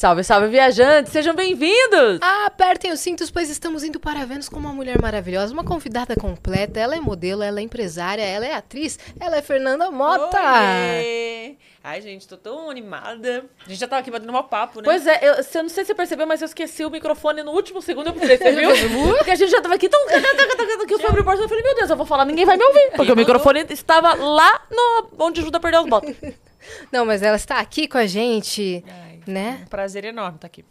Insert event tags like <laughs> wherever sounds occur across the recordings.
Salve, salve, viajantes! Sejam bem-vindos! Ah, apertem os cintos, pois estamos indo para Vênus com uma mulher maravilhosa, uma convidada completa. Ela é modelo, ela é empresária, ela é atriz, ela é Fernanda Mota. Oiê! Ai, gente, tô tão animada. A gente já tava aqui batendo um papo, né? Pois é, eu, eu não sei se você percebeu, mas eu esqueci o microfone no último segundo. Eu falei, você <laughs> viu? Porque a gente já tava aqui tão... <laughs> que eu fui abrir o porta e falei, meu Deus, eu vou falar, ninguém vai me ouvir. Porque o microfone estava lá no, onde ajuda a perder os botas. Não, mas ela está aqui com a gente, Ai, né? Um prazer enorme estar aqui.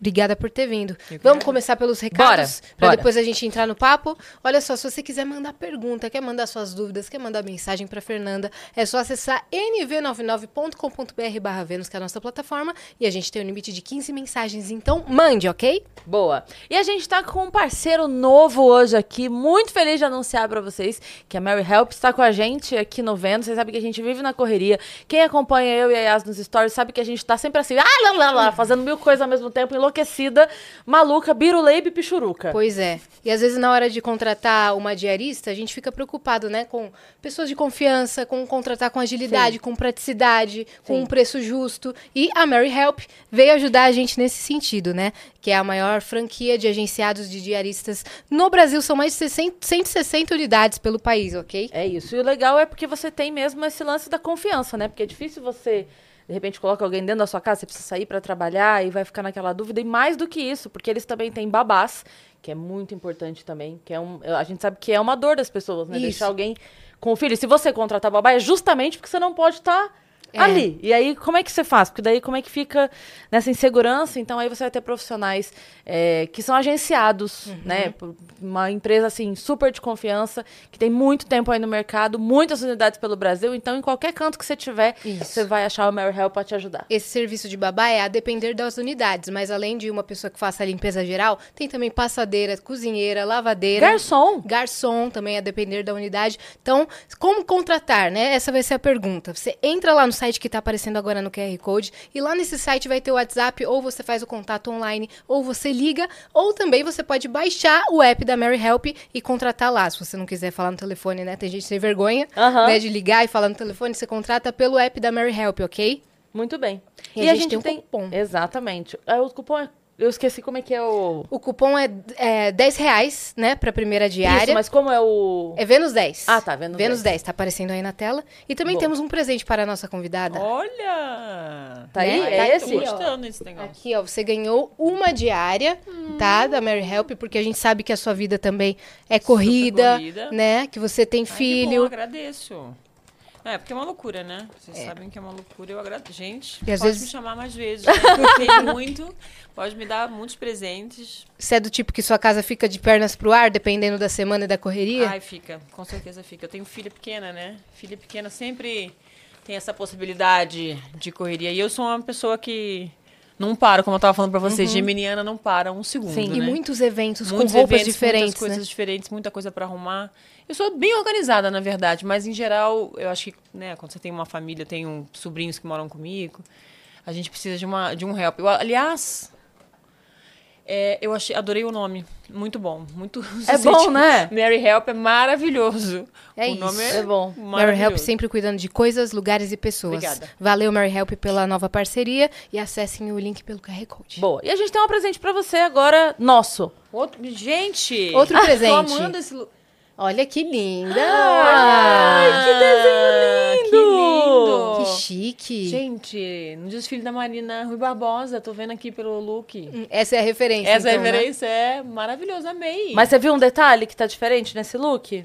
Obrigada por ter vindo. Eu Vamos começar pelos recados, Bora, para depois a gente entrar no papo. Olha só, se você quiser mandar pergunta, quer mandar suas dúvidas, quer mandar mensagem para Fernanda, é só acessar nv99.com.br barra Vênus, que é a nossa plataforma, e a gente tem um limite de 15 mensagens, então mande, ok? Boa. E a gente tá com um parceiro novo hoje aqui, muito feliz de anunciar pra vocês que a Mary Help está com a gente aqui no Vênus. Vocês sabem que a gente vive na correria. Quem acompanha eu e a Yas nos stories sabe que a gente tá sempre assim, ah, lá, lá, lá, fazendo mil coisas ao mesmo tempo, enlouquecida, maluca, biruleibe e pichuruca. Pois é. E às vezes na hora de contratar uma diarista, a gente fica preocupado, né, com pessoas de confiança, com contratar com agilidade, com praticidade, com Sim. um preço justo. E a Mary Help veio ajudar a gente nesse sentido, né? Que é a maior franquia de agenciados de diaristas no Brasil. São mais de 60 160 unidades pelo país, ok? É isso. E o legal é porque você tem mesmo esse lance da confiança, né? Porque é difícil você, de repente, coloca alguém dentro da sua casa, você precisa sair pra trabalhar e vai ficar naquela dúvida. E mais do que isso, porque eles também têm babás, que é muito importante também, que é um, a gente sabe que é uma dor das pessoas, né? Isso. Deixar alguém com o filho. Se você contratar babá, é justamente porque você não pode estar É. ali. E aí, como é que você faz? Porque daí, como é que fica nessa insegurança? Então, aí você vai ter profissionais é, que são agenciados, Uhum. né? Por uma empresa, assim, super de confiança, que tem muito tempo aí no mercado, muitas unidades pelo Brasil. Então, em qualquer canto que você tiver, Isso. você vai achar o Mary Help pra te ajudar. Esse serviço de babá é a depender das unidades, mas além de uma pessoa que faça a limpeza geral, tem também passadeira, cozinheira, lavadeira. Garçom! Garçom também a depender da unidade. Então, como contratar, né? Essa vai ser a pergunta. Você entra lá no site que está aparecendo agora no QR Code e lá nesse site vai ter o WhatsApp, ou você faz o contato online, ou você liga, ou também você pode baixar o app da Mary Help e contratar lá. Se você não quiser falar no telefone, né? Tem gente sem vergonha, Aham. né? De ligar e falar no telefone, você contrata pelo app da Mary Help, ok? Muito bem. E a gente tem um cupom. Exatamente. Ah, O cupom é... Eu esqueci como é que é o... O cupom é, é 10 reais, né? Pra primeira diária. Isso, mas como é o... É Vênus 10. Ah, tá, Vênus 10. 10. tá aparecendo aí na tela. E também Boa. temos um presente para a nossa convidada. Olha! Tá aí? Né? É Tá esse? Tô gostando desse negócio. Aqui, ó, você ganhou uma diária, tá? Da Mary Help, porque a gente sabe que a sua vida também é corrida, corrida. né? Que você tem Ai, que bom, filho. agradeço. É, porque é uma loucura, né? Vocês sabem que é uma loucura, eu agradeço. Gente, E às pode vezes- me chamar mais vezes. Eu gostei <laughs> muito. Pode me dar muitos presentes. Você é do tipo que sua casa fica de pernas pro ar, dependendo da semana e da correria? Ai, fica. Com certeza fica. Eu tenho filha pequena, né? Filha pequena sempre tem essa possibilidade de correria. E eu sou uma pessoa que não para, como eu tava falando pra vocês. Geminiana não para um segundo, Sim, e né? muitos eventos Muitos com roupas eventos, diferentes, muitas coisas né? diferentes, muita coisa pra arrumar. Eu sou bem organizada, na verdade, mas em geral, eu acho que, né, quando você tem uma família, tem um, sobrinhos que moram comigo, a gente precisa de, uma, de um help. Eu, aliás, é, eu achei, adorei o nome. Muito bom. Muito <laughs> É bom, né? Mary Help é maravilhoso. É o nome isso. é, É bom. Mary Help sempre cuidando de coisas, lugares e pessoas. Obrigada. Valeu, Mary Help, pela nova parceria e acessem o link pelo QR Code. Boa. E a gente tem um presente pra você agora, nosso. Outro, gente! Outro presente. Tô amando esse... Olha que linda! Ai, que desenho lindo! Que lindo! Que chique! Gente, no desfile da Marina Rui Barbosa, tô vendo aqui pelo look. Hum, Essa é a referência. Essa então, né? referência é maravilhosa, amei. Mas você viu um detalhe que tá diferente nesse look?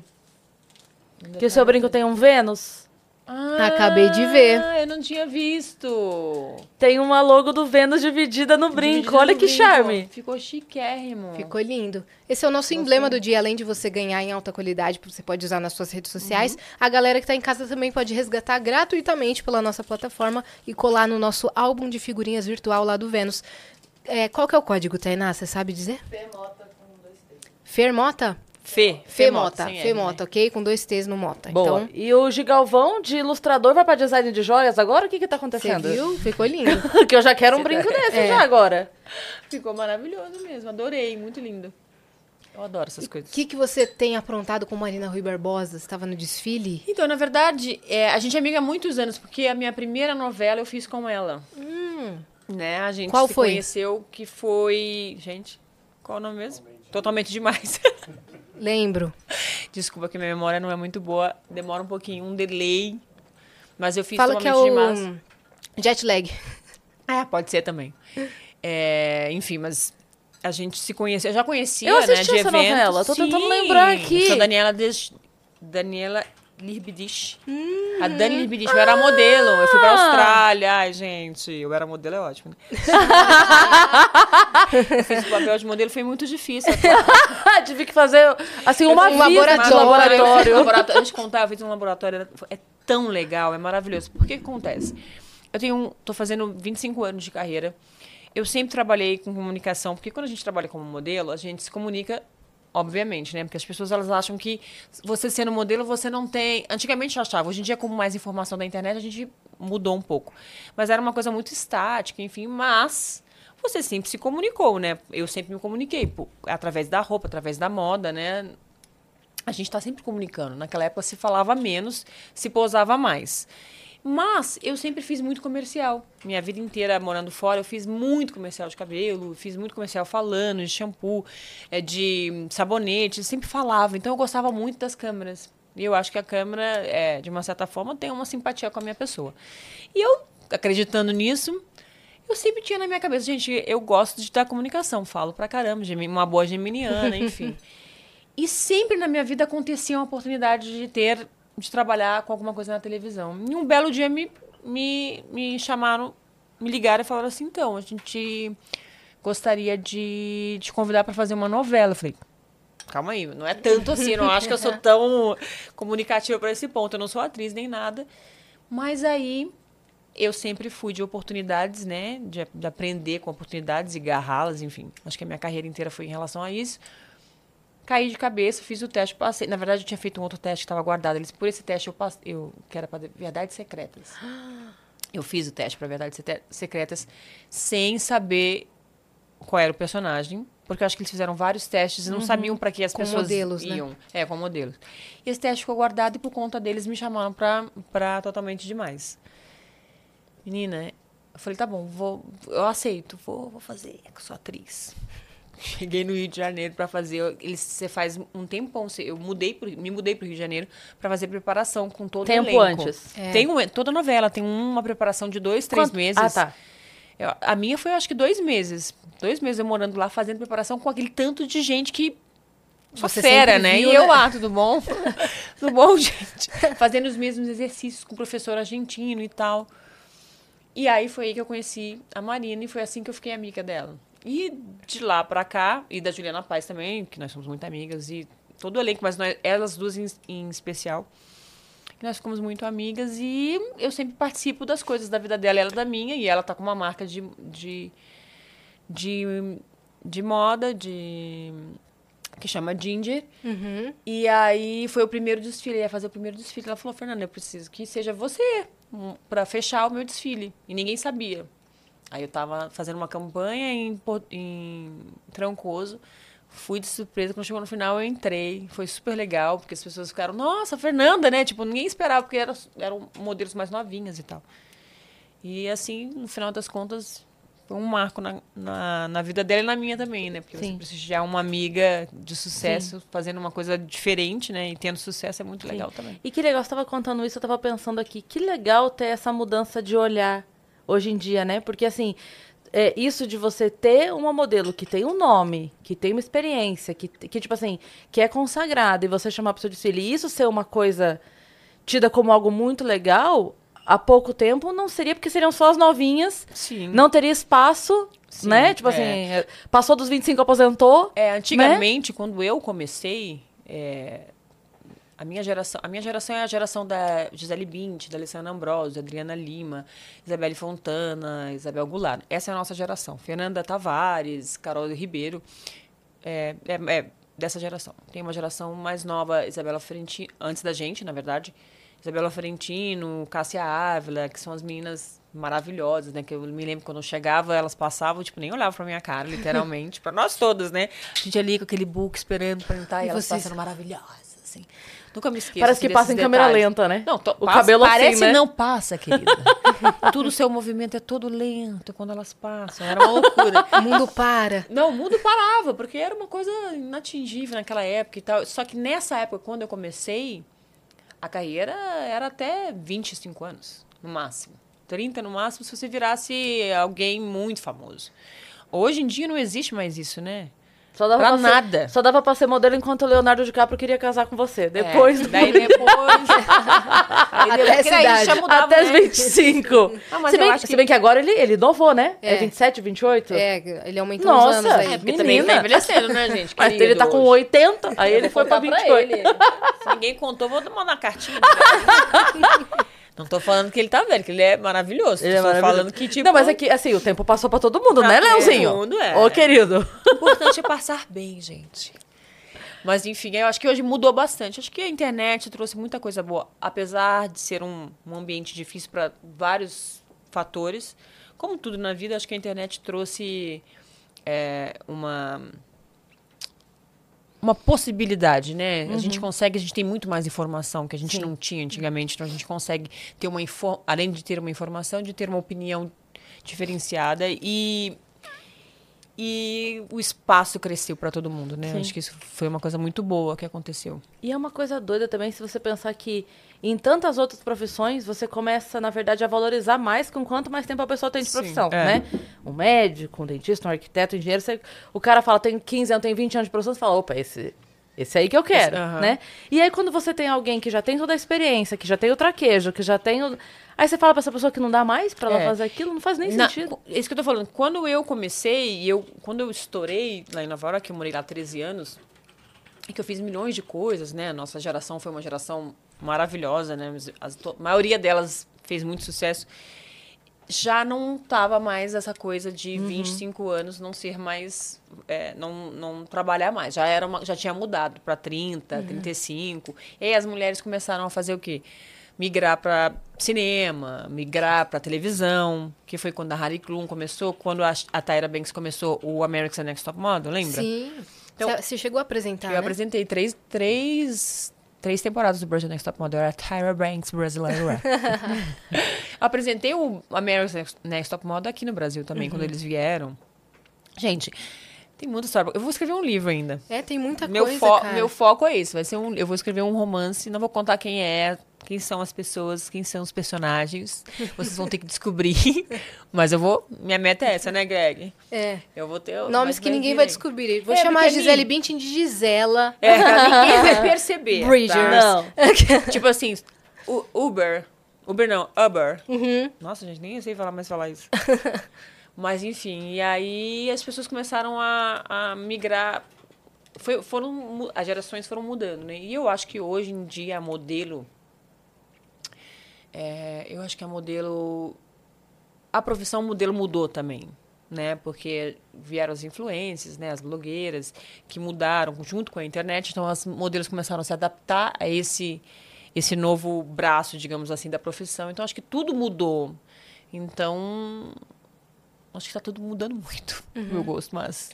Que o seu brinco tem um Vênus. Ah, Acabei de ver. eu não tinha visto. Tem uma logo do Vênus dividida no brinco. Dividida Olha no que brinco. charme. Ficou chiquérrimo. Ficou lindo. Esse é o nosso emblema do dia. Além de você ganhar em alta qualidade, você pode usar nas suas redes sociais. Uhum. A galera que tá em casa também pode resgatar gratuitamente pela nossa plataforma e colar no nosso álbum de figurinhas virtual lá do Vênus. É, qual que é o código, Tainá? Você sabe dizer? Fermota? Fê. Femota. sem R, Femota, né? ok? Com dois T's no Mota. Boa. Então, E o Gigalvão de ilustrador vai pra design de joias agora? O que que tá você acontecendo? viu? Ficou lindo. <laughs> que eu já quero um brinco desse É. já agora. Ficou maravilhoso mesmo. Adorei, muito lindo. Eu adoro essas O coisas. que, que você tem aprontado com Marina Rui Barbosa? Você estava no desfile? Então, na verdade, é, a gente é amiga há muitos anos, porque a minha primeira novela eu fiz com ela. Hum. né? A gente Qual se foi? conheceu que foi, gente, qual o nome mesmo? Totalmente demais. <laughs> Lembro. Desculpa que minha memória não é muito boa, demora um pouquinho, um delay. Mas eu fiz Fala que é o demais. jet lag. É, pode ser também. É, enfim, mas a gente se conheceu. Eu já conhecia, Eu né, de essa evento. novela, tô tentando Sim. lembrar aqui. Eu sou Daniela Des... Daniela Lirbidich. Hum. a Dani Lirbidich. Eu era modelo. Eu fui pra Ah. Austrália. Ai, gente, eu era modelo, é ótimo. né? <laughs> fiz o papel de modelo, foi muito difícil. <laughs> Tive que fazer, assim, uma Um visita de laboratório. laboratório. laboratório. Antes de contar, eu fiz um laboratório. É tão legal, é maravilhoso. Por que que acontece? Eu tenho, um- tô fazendo 25 anos de carreira. Eu sempre trabalhei com comunicação, porque quando a gente trabalha como modelo, a gente se comunica, obviamente, né? Porque as pessoas elas acham que você sendo modelo, você não tem. Antigamente achava, hoje em dia, com mais informação da internet, a gente mudou um pouco. Mas era uma coisa muito estática, enfim, mas você sempre se comunicou, né? Eu sempre me comuniquei, pô, através da roupa, através da moda, né? a gente está sempre comunicando. Naquela época se falava menos, se posava mais. Mas eu sempre fiz muito comercial. Minha vida inteira morando fora, eu fiz muito comercial de cabelo, fiz muito comercial falando de shampoo, eh, de sabonete, eu sempre falava. Então eu gostava muito das câmeras. E eu acho que a câmera, é, de uma certa forma, tem uma simpatia com a minha pessoa. E eu, acreditando nisso, eu sempre tinha na minha cabeça, gente, eu gosto de dar comunicação, falo pra caramba, uma boa geminiana, <laughs> enfim. E sempre na minha vida acontecia uma oportunidade de ter, de trabalhar com alguma coisa na televisão. E um belo dia me, me, me chamaram, me ligaram e falaram assim: então, a gente gostaria de te convidar para fazer uma novela. Eu falei. Calma aí, não é tanto assim, não acho que eu sou <laughs> tão comunicativa para esse ponto. Eu não sou atriz nem nada. Mas aí eu sempre fui de oportunidades, né? De, de aprender com oportunidades e agarrá-las, enfim. Acho que a minha carreira inteira foi em relação a isso. Caí de cabeça, fiz o teste, passei. Na verdade, eu tinha feito um outro teste que estava guardado. Eles, por esse teste, eu passei, eu, que era para Verdades Secretas. <gasps> Eu fiz o teste para Verdades Secretas sem saber qual era o personagem. Porque eu acho que eles fizeram vários testes e não sabiam para que as Com pessoas modelos, né? iam. É, com modelos. E esse teste ficou guardado e por conta deles me chamaram pra, pra totalmente demais. Menina, eu falei, tá bom, vou, eu aceito, vou, vou fazer, que eu sou atriz. Cheguei no Rio de Janeiro pra fazer, eles, você faz um tempão, eu mudei pro, me mudei pro Rio de Janeiro pra fazer preparação com todo Tempo o elenco. antes. É. Tem um, toda novela tem uma preparação de dois, três Quanto- meses. Ah, tá. Eu- a minha foi, acho que, dois meses. Dois meses eu morando lá, fazendo preparação com aquele tanto de gente que. Só Você fera, né? viu, e eu né? lá, tudo bom? <laughs> tudo bom, gente? Fazendo os mesmos exercícios com o professor argentino e tal. E aí foi aí que eu conheci a Marina e foi assim que eu fiquei amiga dela. E de lá pra cá, e da Juliana Paz também, que nós somos muito amigas, e todo o elenco, mas nós, elas duas em, em especial. que Nós ficamos muito amigas e eu sempre participo das coisas da vida dela, ela da minha, e ela tá com uma marca de, de, de, de moda, de que chama Ginger. Uhum. E aí foi o primeiro desfile, ia fazer o primeiro desfile. Ela falou, Fernanda, eu preciso que seja você um, pra fechar o meu desfile. E ninguém sabia. Aí eu tava fazendo uma campanha em, em Trancoso. Fui de surpresa, quando chegou no final eu entrei. Foi super legal, porque as pessoas ficaram, nossa, Fernanda, né? Tipo, ninguém esperava, porque eram, eram modelos mais novinhas e tal. E assim, no final das contas, foi um marco na, na, na vida dela e na minha também, né? Porque Sim. você prestigiar uma amiga de sucesso, fazendo uma coisa diferente, né? E tendo sucesso é muito legal também. E que legal, você tava contando isso, eu tava pensando aqui, que legal ter essa mudança de olhar hoje em dia, né? Porque assim, é, isso de você ter uma modelo que tem um nome, que tem uma experiência, que, que tipo assim, que é consagrada, e você chamar pro seu desfile, e isso ser uma coisa tida como algo muito legal, há pouco tempo não seria, porque seriam só as novinhas, Sim. não teria espaço, Sim, né? Tipo é. assim, passou dos 25, aposentou. É, antigamente, quando eu comecei, é, a minha geração, a minha geração é a geração da Gisele Bündchen, da Alessandra Ambrosio, Adriana Lima, Isabelle Fontana, Isabel Goulart. Essa é a nossa geração. Fernanda Tavares, Carol Ribeiro, é, é- é dessa geração. Tem uma geração mais nova, Isabela Ferentino, antes da gente, na verdade. Isabela Ferentino, Cássia Ávila, que são as meninas maravilhosas, né? Que eu me lembro quando eu chegava, elas passavam, tipo, nem olhavam pra minha cara, literalmente. <laughs> pra nós todas, né? A gente ali com aquele book esperando pra entrar e, E elas vocês- passando maravilhosas. assim. Nunca me esqueço. Parece que passa em câmera detalhes. lenta, né? Não, O passa- cabelo assim, parece né? não passa, querida. <laughs> Tudo seu movimento é todo lento quando elas passam. Era uma loucura. O mundo para. Não, o mundo parava, porque era uma coisa inatingível naquela época e tal. Só que nessa época, quando eu comecei, a carreira era até 25 anos, no máximo. 30 no máximo, se você virasse alguém muito famoso. Hoje em dia não existe mais isso, né? Só dava Pra pra ser- nada. só dava pra ser modelo enquanto o Leonardo DiCaprio queria casar com você. Depois. É, daí depois. aí <laughs> Até daí idade. já mudava, Até os né? 25. Ah, se, bem, se bem que agora ele, ele inovou, né? É, É. 27, 28? É, ele aumentou Nossa, uns anos aí. é, Porque também Menina. tá envelhecendo, né, gente? <laughs> Mas ele tá com hoje. 80, aí ele foi pra contar 28. ele. <laughs> Se ninguém contou, vou mandar uma cartinha. Não tô falando que ele tá velho, que ele é maravilhoso. Ele é tô maravilhoso. falando que, tipo, Não, mas é que, assim, o tempo passou pra todo mundo, Pra né, todo Leozinho? mundo, é. Ô, querido. o importante é passar bem, gente. Mas, enfim, eu acho que hoje mudou bastante. Acho que a internet trouxe muita coisa boa. Apesar de ser um, um ambiente difícil para vários fatores, como tudo na vida, acho que a internet trouxe é, uma uma possibilidade, né? A gente consegue, a gente tem muito mais informação que a gente não tinha antigamente, então a gente consegue ter uma além de ter uma informação, de ter uma opinião diferenciada e e o espaço cresceu para todo mundo, né? Sim. Acho que isso foi uma coisa muito boa que aconteceu. E é uma coisa doida também se você pensar que em tantas outras profissões você começa, na verdade, a valorizar mais com quanto mais tempo a pessoa tem de Sim, profissão, é. né? Um médico, um dentista, um arquiteto, um engenheiro, você- o cara fala, tem 15 anos, tem 20 anos de profissão, você fala, opa, esse, esse aí que eu quero, né? E aí quando você tem alguém que já tem toda a experiência, que já tem o traquejo, que já tem o... Aí você fala pra essa pessoa que não dá mais pra ela É. fazer aquilo, não faz nem Na- sentido. é isso que eu tô falando. Quando eu comecei, e eu, quando eu estourei lá em Nova York, eu morei lá 13 anos, e que eu fiz milhões de coisas, né? Nossa geração foi uma geração maravilhosa, né? A maioria delas fez muito sucesso. Já não tava mais essa coisa de 25 anos não ser mais. é, não, não trabalhar mais. Já, era uma- já tinha mudado para 30, 35. E aí as mulheres começaram a fazer o quê? Migrar para cinema, migrar para televisão, que foi quando a Harry Klum começou, quando a, a Tyra Banks começou o American Next Top Model, lembra? Sim. Então- Você- Você chegou a apresentar, Eu né? apresentei três, três, três temporadas do Brasil Next Top Model. Era Tyra Banks brasileira. <laughs> eu apresentei o American Next- Next Top Model aqui no Brasil também, quando eles vieram. Gente, tem muita história. Eu vou escrever um livro ainda. É, tem muita Meu, coisa, fo- cara. meu foco é esse. Vai ser um, eu vou escrever um romance, não vou contar quem é, quem são as pessoas, quem são os personagens. Vocês vão ter que descobrir. <laughs> Mas eu vou. Minha meta é essa, né, Greg? É. Eu vou ter. Nomes que ninguém vai descobrir. Vou É, chamar a porque Gisele Bündchen de Gisela. É, pra ninguém vai <laughs> perceber. Bridgers. tá? Não. <laughs> tipo assim, Uber. Uber não, Uber. Uhum. Nossa, gente, nem sei falar mais falar isso. Mas enfim, e aí as pessoas começaram a, a migrar. Foi, foram, as gerações foram mudando, né? E eu acho que hoje em dia a modelo. é, eu acho que a modelo. A profissão modelo mudou também. Né, porque vieram as influências, né, as blogueiras, que mudaram junto com a internet, então as modelos começaram a se adaptar a esse esse novo braço, digamos assim, da profissão. Então acho que tudo mudou. Então acho que está tudo mudando muito, <laughs> Uhum. meu gosto, mas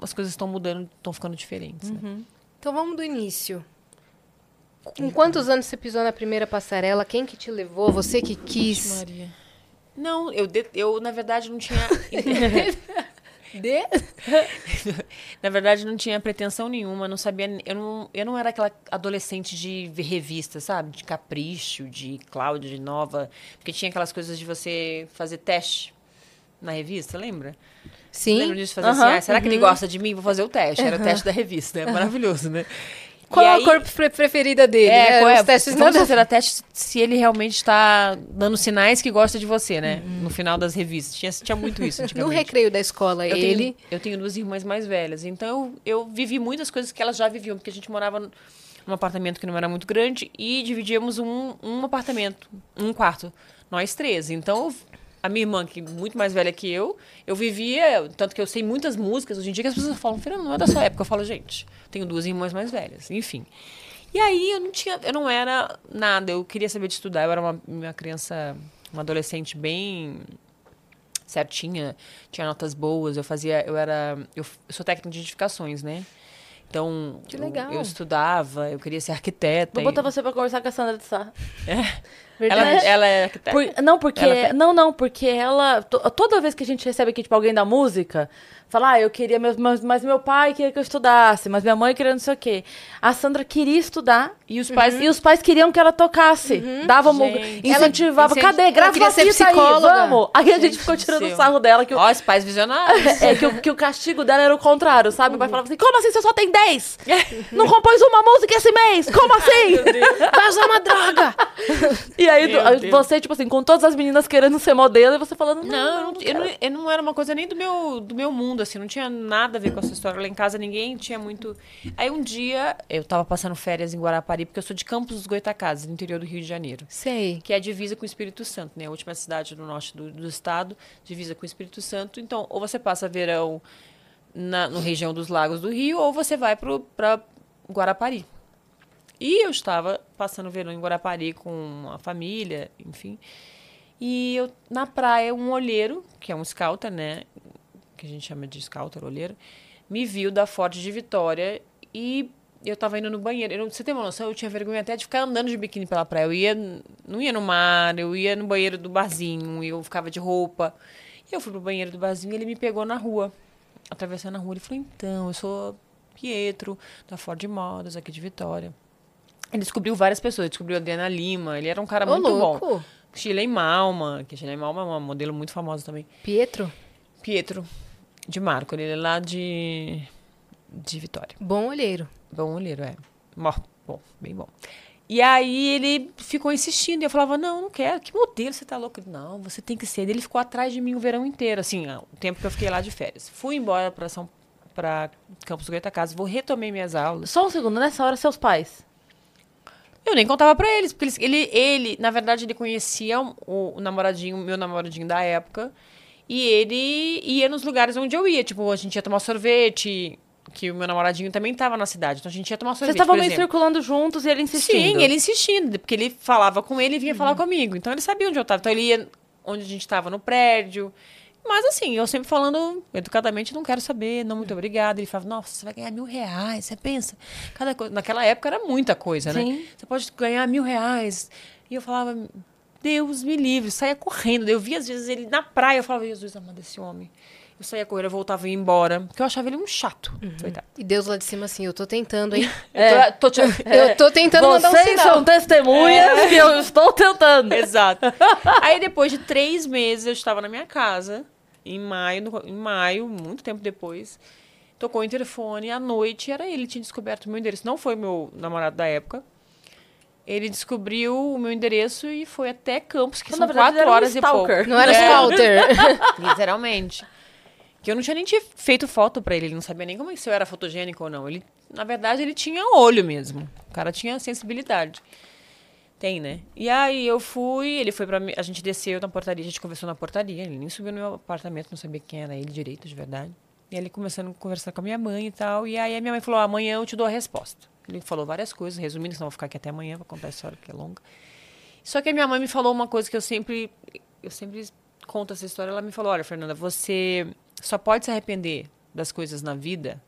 as coisas estão mudando, estão ficando diferentes. Né? Uhum. Então vamos do início. Com quantos anos você pisou na primeira passarela? Quem que te levou? Você que quis? Maria. Não, eu, de- eu na verdade não tinha. <laughs> <laughs> De? na verdade, não tinha pretensão nenhuma, não sabia. Eu não, eu não era aquela adolescente de revista, sabe? De capricho, de Cláudia, de Nova. Porque tinha aquelas coisas de você fazer teste na revista, lembra? Sim. Lembra disso? Fazer assim, ah, será que ele gosta de mim? Vou fazer o teste. Era o teste da revista, é maravilhoso, né? Qual E a cor pre- preferida dele? É, né? qual é? Os testes Vamos fazer a teste se ele realmente está dando sinais que gosta de você, né? Uhum. No final das revistas. Tinha, tinha muito isso <laughs> No recreio da escola, Eu ele... tenho, eu tenho duas irmãs mais velhas, então eu, eu vivi muitas coisas que elas já viviam, porque a gente morava num apartamento que não era muito grande e dividíamos um, um apartamento, um quarto, nós três. Então, eu- a minha irmã, que é muito mais velha que eu, eu vivia, tanto que eu sei muitas músicas, hoje em dia que as pessoas falam, Fernanda, não é da sua época. Eu falo, gente, tenho duas irmãs mais velhas, enfim. E aí eu não tinha, eu não era nada, eu queria saber de estudar, eu era uma, uma criança, uma adolescente bem certinha, tinha notas boas, eu fazia, eu era, eu, eu sou técnica de edificações, né? Então, Que eu- legal. Eu, estudava, eu queria ser arquiteta. Vou e- botar você pra conversar com a Sandra de Sá. ela, <laughs> Verdade. ela é arquiteta. Por- não, porque. Ela tem- Não, não, porque ela. to- toda vez que a gente recebe aqui, tipo, alguém da música, fala, ah, eu queria. Mas, mas meu pai queria que eu estudasse, mas minha mãe queria não sei o quê. A Sandra queria estudar. E os pais. E os pais queriam que ela tocasse. Davam, Gente. incentivava. Ela- Cadê? Grava uma ser fita aí, psicóloga. vamos. Aí a gente Gente ficou do tirando céu. sarro dela. Que o, Ó, os pais visionários. <laughs> é, que o, que o castigo dela era o contrário, sabe? O pai falava assim: como assim você só tem 10? <laughs> Não compôs uma música esse mês? Como assim? Vai usar uma droga! <laughs> E aí, Meu do- Deus. você, tipo assim, com todas as meninas querendo ser modelo, e você falando, Não, não, eu não, eu não era uma coisa nem do meu, do meu mundo, assim, não tinha nada a ver com essa história. Lá em casa ninguém tinha muito. Aí um dia eu tava passando férias em Guarapari, porque eu sou de Campos dos Goitacazes, no interior do Rio de Janeiro. Sei. Que é a divisa com o Espírito Santo, né? A última cidade do norte do, do estado, divisa com o Espírito Santo. Então, ou você passa verão na no região dos lagos do Rio, ou você vai para Guarapari. E eu estava passando verão em Guarapari com a família, enfim. E eu, na praia, um olheiro, que é um scouter, né? Que a gente chama de scouter, olheiro, me viu da Forte de Vitória e eu tava indo no banheiro. Eu, não- você tem uma noção? Eu tinha vergonha até de ficar andando de biquíni pela praia. Eu ia, não ia no mar, eu ia no banheiro do barzinho, eu ficava de roupa. E eu fui pro banheiro do barzinho e ele me pegou na rua, atravessando a rua. Ele falou: então, eu sou Pietro, da Ford Modas, aqui de Vitória. Ele descobriu várias pessoas, descobriu a Adriana Lima, ele era um cara Ô, muito bom. louco. Shirley Malma, que Shirley Malma é uma modelo muito famosa também. Pietro, Pietro de Marco, ele é lá de, de Vitória. bom olheiro. Bom olheiro, é. Bom, bom, bem bom. E aí ele ficou insistindo, e eu falava, não, não quero, que modelo, você tá louco? Ele, Não, você tem que ser. Ele ficou atrás de mim o verão inteiro, assim, ó, o tempo que eu fiquei lá de férias. Fui embora para São para Campos do Goitacazes, vou retomei minhas aulas. Só um segundo, nessa hora, seus pais. Eu nem contava pra eles, porque eles- ele, ele, na verdade, ele conhecia o, o namoradinho, meu namoradinho da época, e ele ia nos lugares onde eu ia. Tipo, a gente ia tomar sorvete, que o meu namoradinho também tava na cidade, então a gente ia tomar Vocês sorvete. estavam por meio exemplo. circulando juntos e ele insistindo. Sim, ele insistindo, porque ele falava com ele e vinha falar comigo. Então ele sabia onde eu estava. Então ele ia onde a gente estava no prédio. Mas assim, eu sempre falando educadamente, não quero saber, não muito obrigada. Ele falava, nossa, você vai ganhar mil reais, você pensa. Cada coisa. Naquela época era muita coisa, né? Sim. Você pode ganhar mil reais. E eu falava, Deus me livre, saia correndo. Eu via às vezes ele na praia, eu falava, Jesus amado esse homem. Eu saía correndo, eu voltava e ia embora. Porque eu achava ele um chato. Coitado. E Deus lá de cima assim, eu tô tentando, hein? <laughs> É. Eu tô, tô te- <laughs> Eu tô tentando mandar um Vocês sinal. são testemunhas que eu estou tentando. <laughs> Exato. Aí depois de três meses eu estava na minha casa, em maio, no- em maio, muito tempo depois. Tocou o interfone, à noite era ele, tinha descoberto o meu endereço. Não foi meu namorado da época. Ele descobriu o meu endereço e foi até Campos, que Então, são verdade, quatro era um horas e pouco. stalker. Não era É, Scouter. <laughs> Literalmente. Que eu não tinha nem tinha feito foto pra ele, ele não sabia nem como é se eu era fotogênico ou não. Ele, na verdade, ele tinha olho mesmo. O cara tinha sensibilidade. Tem, né? E aí eu fui, ele foi pra mim, a gente desceu na portaria, a gente conversou na portaria, ele nem subiu no meu apartamento, não sabia quem era ele direito, de verdade. E ele começando a conversar com a minha mãe e tal, e aí a minha mãe falou: "Amanhã eu te dou a resposta". Ele falou várias coisas, resumindo, senão eu vou ficar aqui até amanhã pra contar a história que é longa. Só que a minha mãe me falou uma coisa que eu sempre eu sempre conto essa história, ela me falou: "Olha, Fernanda, você só pode se arrepender das coisas na vida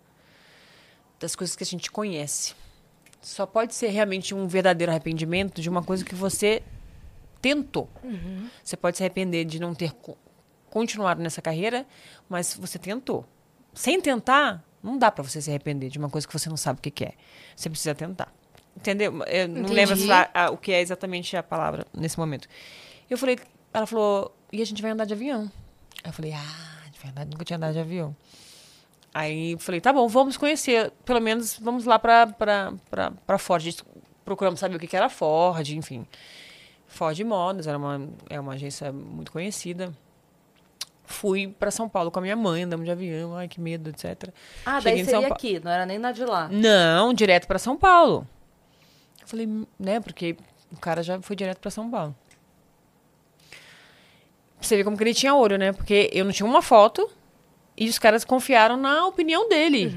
das coisas que a gente conhece. Só pode ser realmente um verdadeiro arrependimento de uma coisa que você tentou. Você pode se arrepender de não ter co- continuado nessa carreira, mas você tentou. Sem tentar, não dá pra você se arrepender de uma coisa que você não sabe o que que é. Você precisa tentar. Entendeu? Eu não Entendi. lembro a- a- o que é exatamente a palavra nesse momento. Eu falei, ela falou, e a gente vai andar de avião. Eu falei, ah, de verdade, nunca tinha andado de avião. Aí eu falei, tá bom, vamos conhecer. Pelo menos vamos lá pra, pra, pra, pra Ford. Procuramos saber o que que era Ford, enfim. Ford Modas, era uma, é uma agência muito conhecida. Fui pra São Paulo com a minha mãe, andamos de avião, ai que medo, etc. Ah, Cheguei daí seria aqui, não era nem na de lá. Não, direto pra São Paulo. Eu falei, né, porque o cara já foi direto pra São Paulo. Você vê como que ele tinha olho, né? Porque eu não tinha uma foto e os caras confiaram na opinião dele.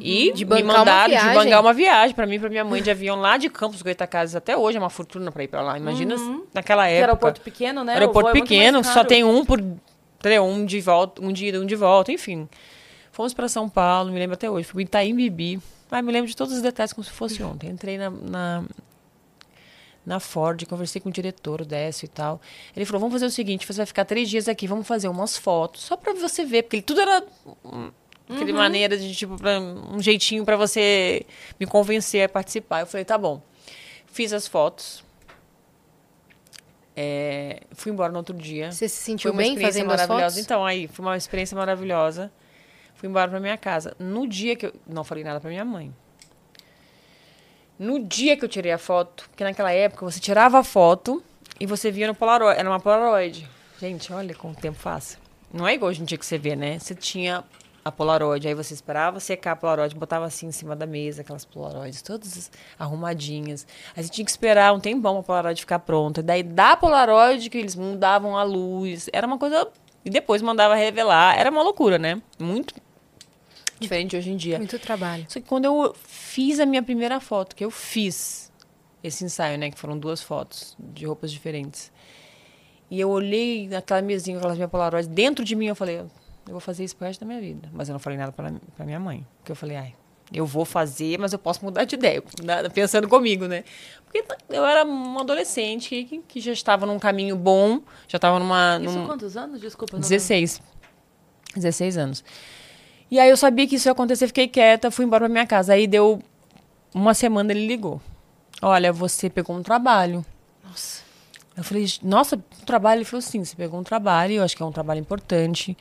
E De me mandaram de bancar uma viagem pra mim e pra minha mãe de avião lá de Campos Goitacazes até hoje, é uma fortuna pra ir pra lá. Imagina naquela Que época. aeroporto pequeno, né? Aeroporto é muito pequeno, mais só tem um por. Entendeu? Um de volta, um dia um de volta, enfim. Fomos para São Paulo, me lembro até hoje. Fui em Itaim Bibi. Mas me lembro de todos os detalhes como se fosse ontem. Entrei na, na, na Ford, conversei com o diretor, o Décio e tal. Ele falou: vamos fazer o seguinte: você vai ficar três dias aqui, vamos fazer umas fotos, só para você ver, porque tudo era. Aquele maneira de, tipo, um jeitinho para você me convencer a participar. Eu falei: tá bom. Fiz as fotos. É, fui embora no outro dia. Você se sentiu bem fazendo as fotos? Então, aí, foi uma experiência maravilhosa. Fui embora pra minha casa. No dia que eu. Não falei nada pra minha mãe. No dia que eu tirei a foto, porque naquela época você tirava a foto e você via no Polaroid. Era uma Polaroid. Gente, olha como o tempo passa. Não é igual hoje em dia que você vê, né? Você tinha a Polaroid, aí você esperava secar a Polaroid, botava assim em cima da mesa, aquelas Polaroids todas arrumadinhas. Aí você tinha que esperar um tempão pra Polaroid ficar pronta. Daí da Polaroid que eles mudavam a luz. Era uma coisa. E depois mandava revelar. Era uma loucura, né? Muito diferente de hoje em dia. Muito trabalho. Só que quando eu fiz a minha primeira foto, que eu fiz esse ensaio, né? Que foram duas fotos de roupas diferentes. E eu olhei naquela mesinha com aquelas minhas Polaroids, dentro de mim eu falei, eu vou fazer isso pro resto da minha vida. Mas eu não falei nada pra, pra minha mãe. Porque eu falei, ai, eu vou fazer, mas eu posso mudar de ideia. <laughs> Pensando comigo, né? Porque eu era uma adolescente que, que já estava num caminho bom, já estava numa... Isso num- quantos anos? Desculpa. não- 16. 16 anos. E aí eu sabia que isso ia acontecer, fiquei quieta, fui embora pra minha casa. Aí deu uma semana, ele ligou. Olha, você pegou um trabalho. Nossa. Eu falei, nossa, um trabalho? Ele falou, sim, você pegou um trabalho, eu acho que é um trabalho importante.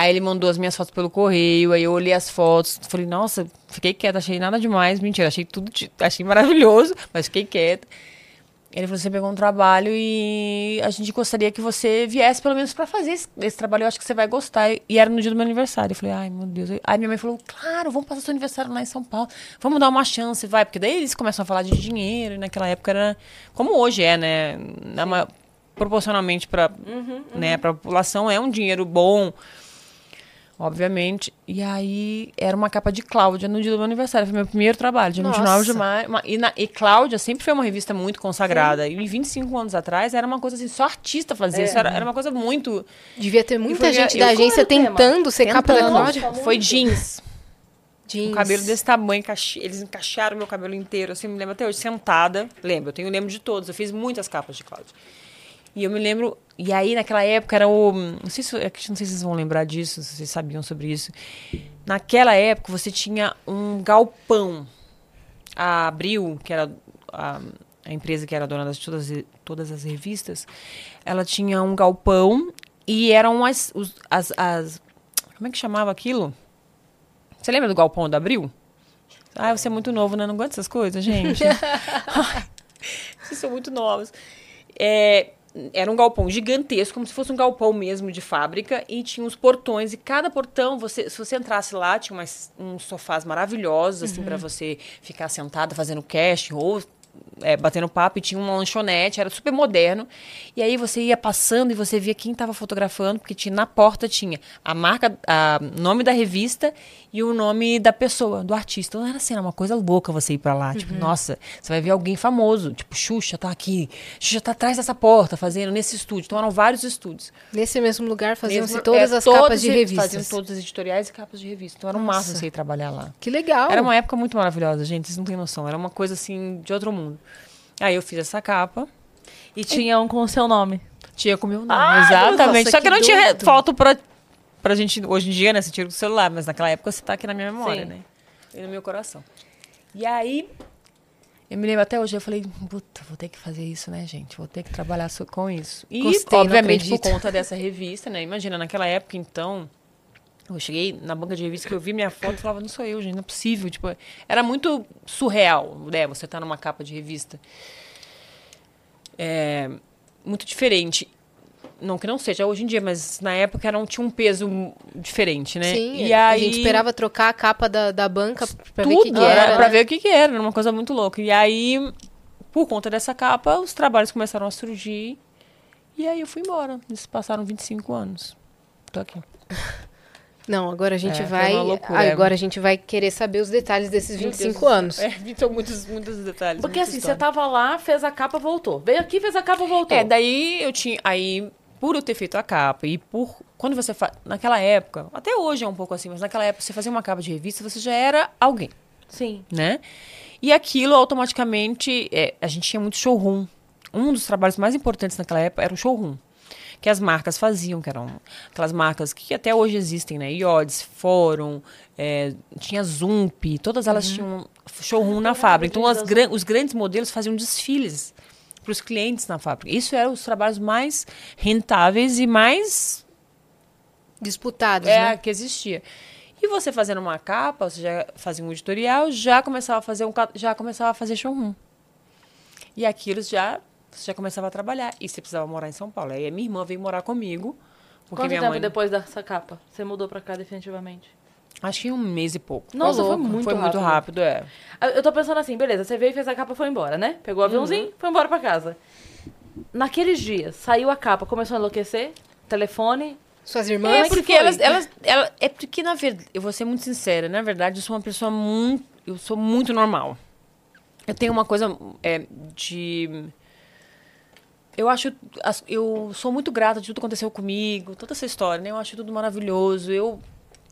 Aí ele mandou as minhas fotos pelo correio, aí eu olhei as fotos, falei, nossa, fiquei quieta, achei nada demais, mentira, achei tudo, achei maravilhoso, <laughs> mas fiquei quieta. Ele falou, você pegou um trabalho e a gente gostaria que você viesse pelo menos pra fazer esse, esse trabalho, eu acho que você vai gostar. E era no dia do meu aniversário. Eu falei, ai meu Deus. Aí minha mãe falou, claro, vamos passar seu aniversário lá em São Paulo, vamos dar uma chance, vai. Porque daí eles começam a falar de dinheiro, e naquela época era, como hoje é, né? Proporcionalmente para né, pra população é um dinheiro bom, obviamente. E aí era uma capa de Cláudia no dia do meu aniversário. Foi meu primeiro trabalho, dia 29 de maio. E, na- e Cláudia sempre foi uma revista muito consagrada. E 25 anos atrás era uma coisa assim, só artista fazia isso. Era, era uma coisa muito. Devia ter muita foi- gente eu- da agência tentando ser capa da Tentando. Cláudia. Foi jeans. Jeans. Um cabelo desse tamanho, eles encaixaram meu cabelo inteiro, assim, me lembro até hoje, sentada. Lembro, eu tenho lembro de todos, eu fiz muitas capas de Cláudia. E eu me lembro, e aí naquela época era o, não sei se, é não sei se vocês vão lembrar disso, se vocês sabiam sobre isso. Naquela época você tinha um galpão. A Abril, que era a, a empresa que era dona de todas, todas as revistas, ela tinha um galpão e eram as, os- as, as como é que chamava aquilo? Você lembra do galpão da Abril? Ah, você é muito novo, né? Não aguenta essas coisas, gente. <laughs> <laughs> Ai, vocês são muito novos. É, era um galpão gigantesco, como se fosse um galpão mesmo de fábrica, e tinha os portões, e cada portão, você, se você entrasse lá, tinha umas, uns sofás maravilhosos, assim, para você ficar sentada fazendo casting, ou é, batendo papo, e tinha uma lanchonete, era super moderno. E aí você ia passando e você via quem estava fotografando, porque tinha, na porta tinha a marca, o nome da revista e o nome da pessoa, do artista. Então era assim, era uma coisa louca você ir pra lá. Tipo, nossa, você vai ver alguém famoso. Tipo, Xuxa tá aqui, Xuxa tá atrás dessa porta, fazendo nesse estúdio. Então eram vários estúdios. Nesse mesmo lugar faziam-se Mesmo- todas é, as capas de revistas. Faziam todos os editoriais e capas de revista. Então era um máximo você ir trabalhar lá. Que legal. Era uma época muito maravilhosa, gente. Vocês não têm noção. Era uma coisa assim de outro mundo. Aí eu fiz essa capa. E tinha um com o seu nome. Tinha com o meu nome. Ah, exatamente. nossa, Só que, que não tinha doido. foto pra, pra gente. Hoje em dia, né? Você tira do celular, mas naquela época você tá aqui na minha memória, Sim. né? E no meu coração. E aí. Eu me lembro até hoje, eu falei, puta, vou ter que fazer isso, né, gente? Vou ter que trabalhar so- com isso. E, Gostei, obviamente, por conta dessa revista, né? Imagina, naquela época, então, eu cheguei na banca de revista que eu vi minha foto e falava, não sou eu, gente, não é possível. Tipo, era muito surreal, né? Você tá numa capa de revista. É, muito diferente. Não que não seja hoje em dia, mas na época era um, tinha um peso diferente, né? Sim, e a aí, gente esperava trocar a capa da, da banca pra ver tudo, o que, que era, era. pra né? ver o que, que era, era uma coisa muito louca. E aí, por conta dessa capa, os trabalhos começaram a surgir. E aí eu fui embora. Eles passaram 25 anos. Tô aqui. <laughs> Não, agora a gente É, foi vai. uma loucura, Agora a gente vai querer saber os detalhes desses Meu Deus 25 do céu. anos. É, <laughs> são muitos, muitos detalhes. Porque muita assim, história. você tava lá, fez a capa, voltou. Veio aqui, fez a capa, voltou. É, daí eu tinha. Aí, por eu ter feito a capa e por quando você fa... naquela época, até hoje é um pouco assim, mas naquela época você fazia uma capa de revista, você já era alguém, Sim. né? E aquilo automaticamente, é, a gente tinha muito showroom. Um dos trabalhos mais importantes naquela época era o showroom. Que as marcas faziam, que eram aquelas marcas que até hoje existem, né? Iodes, Fórum, é, tinha Zump, todas elas tinham showroom na fábrica. Então, gran- os grandes modelos faziam desfiles para os clientes na fábrica. Isso eram os trabalhos mais rentáveis e mais Disputados, é, né? que existia. E você fazendo uma capa, você já fazia um editorial, já começava a fazer um já começava a fazer showroom. E aquilo já você já começava a trabalhar e você precisava morar em São Paulo. Aí a minha irmã veio morar comigo, porque Quanto minha tempo mãe depois dessa capa? Você mudou pra cá definitivamente? Acho que um mês e pouco. Nossa, foi louco. muito Foi muito rápido, é. Ah, Eu tô pensando assim, beleza, você veio e fez a capa e foi embora, né? Pegou o aviãozinho, foi embora pra casa. Naqueles dias, saiu a capa, começou a enlouquecer, telefone. Suas É irmãs. porque elas, elas, ela, é porque na verdade, eu vou ser muito sincera, na verdade eu sou uma pessoa muito, eu sou muito normal. Eu tenho uma coisa é, de eu acho eu sou muito grata de tudo que aconteceu comigo, toda essa história, né? Eu acho tudo maravilhoso. Eu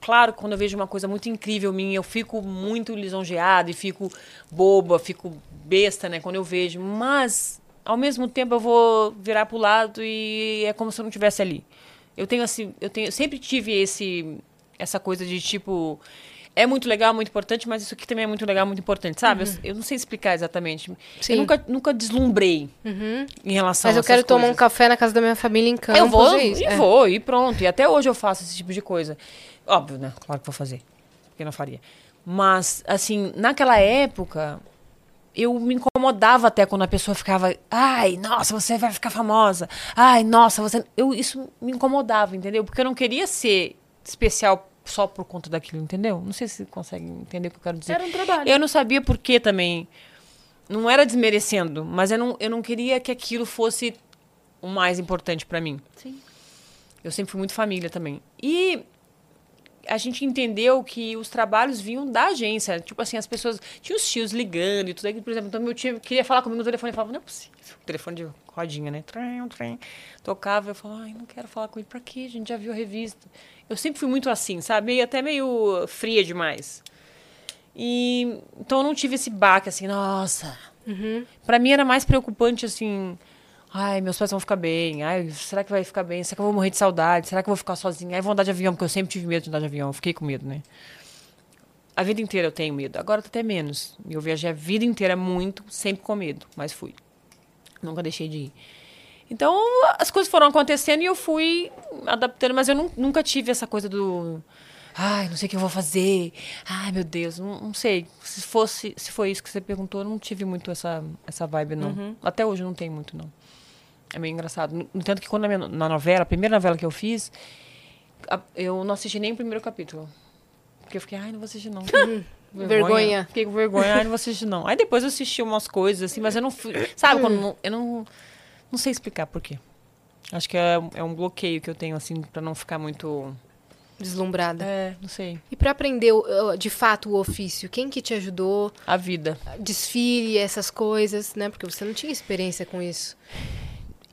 claro, quando eu vejo uma coisa muito incrível minha, eu fico muito lisonjeada e fico boba, fico besta, né, quando eu vejo, mas ao mesmo tempo eu vou virar pro lado e é como se eu não estivesse ali. Eu tenho assim, eu tenho, eu sempre tive esse essa coisa de tipo é muito legal, muito importante, mas isso aqui também é muito legal, muito importante, sabe? Eu, eu não sei explicar exatamente. Sim. Eu nunca, nunca deslumbrei em relação Mas a eu quero essas tomar um coisas. café na casa da minha família em Campos. Eu vou é e vou, e pronto. E até hoje eu faço esse tipo de coisa. Óbvio, né? Claro que vou fazer. Porque não faria. Mas, assim, naquela época, eu me incomodava até quando a pessoa ficava, ai, nossa, você vai ficar famosa. Ai, nossa, você. Eu, isso me incomodava, entendeu? Porque eu não queria ser especial só por conta daquilo, entendeu? Não sei se conseguem entender o que eu quero dizer. Era um trabalho. Eu não sabia por que também. Não era desmerecendo, mas eu não, eu não queria que aquilo fosse o mais importante pra mim. Sim. Eu sempre fui muito família também. E a gente entendeu que os trabalhos vinham da agência. Tipo assim, as pessoas. Tinha os tios ligando e tudo aquilo. Por exemplo, então meu tio queria falar comigo no telefone e falava, não é possível. Telefone de rodinha, né? Trem, trem. Tocava, eu falava, ai, não quero falar com ele. Pra quê? A gente já viu a revista. Eu sempre fui muito assim, sabe? Meio, até meio fria demais. E então eu não tive esse baque assim, nossa. Pra mim era mais preocupante assim, ai, meus pais vão ficar bem. Ai, será que vai ficar bem? Será que eu vou morrer de saudade? Será que eu vou ficar sozinha? Ai, vou andar de avião, porque eu sempre tive medo de andar de avião. Eu fiquei com medo, né? A vida inteira eu tenho medo. Agora até menos. Eu viajei a vida inteira muito, sempre com medo, mas fui. Nunca deixei de ir. Então, as coisas foram acontecendo e eu fui adaptando, mas eu nun- nunca tive essa coisa do. Ai, não sei o que eu vou fazer. Ai, meu Deus, não, não sei. Se fosse, se foi isso que você perguntou, eu não tive muito essa, essa vibe, não. Até hoje não tem muito, não. É meio engraçado. No entanto que quando na, minha- na novela, a primeira novela que eu fiz, a- eu não assisti nem o primeiro capítulo. Porque eu fiquei, ai, não vou assistir, não. <laughs> Vergonha. Fiquei com vergonha, ai, não vou assistir, não. Aí depois eu assisti umas coisas, assim, mas eu não fui. Sabe, quando não- eu não. Não sei explicar por quê. Acho que é, é um bloqueio que eu tenho, assim, pra não ficar muito. Deslumbrada. É, não sei. E pra aprender de fato o ofício, quem que te ajudou? A vida. Desfile, essas coisas, né? Porque você não tinha experiência com isso.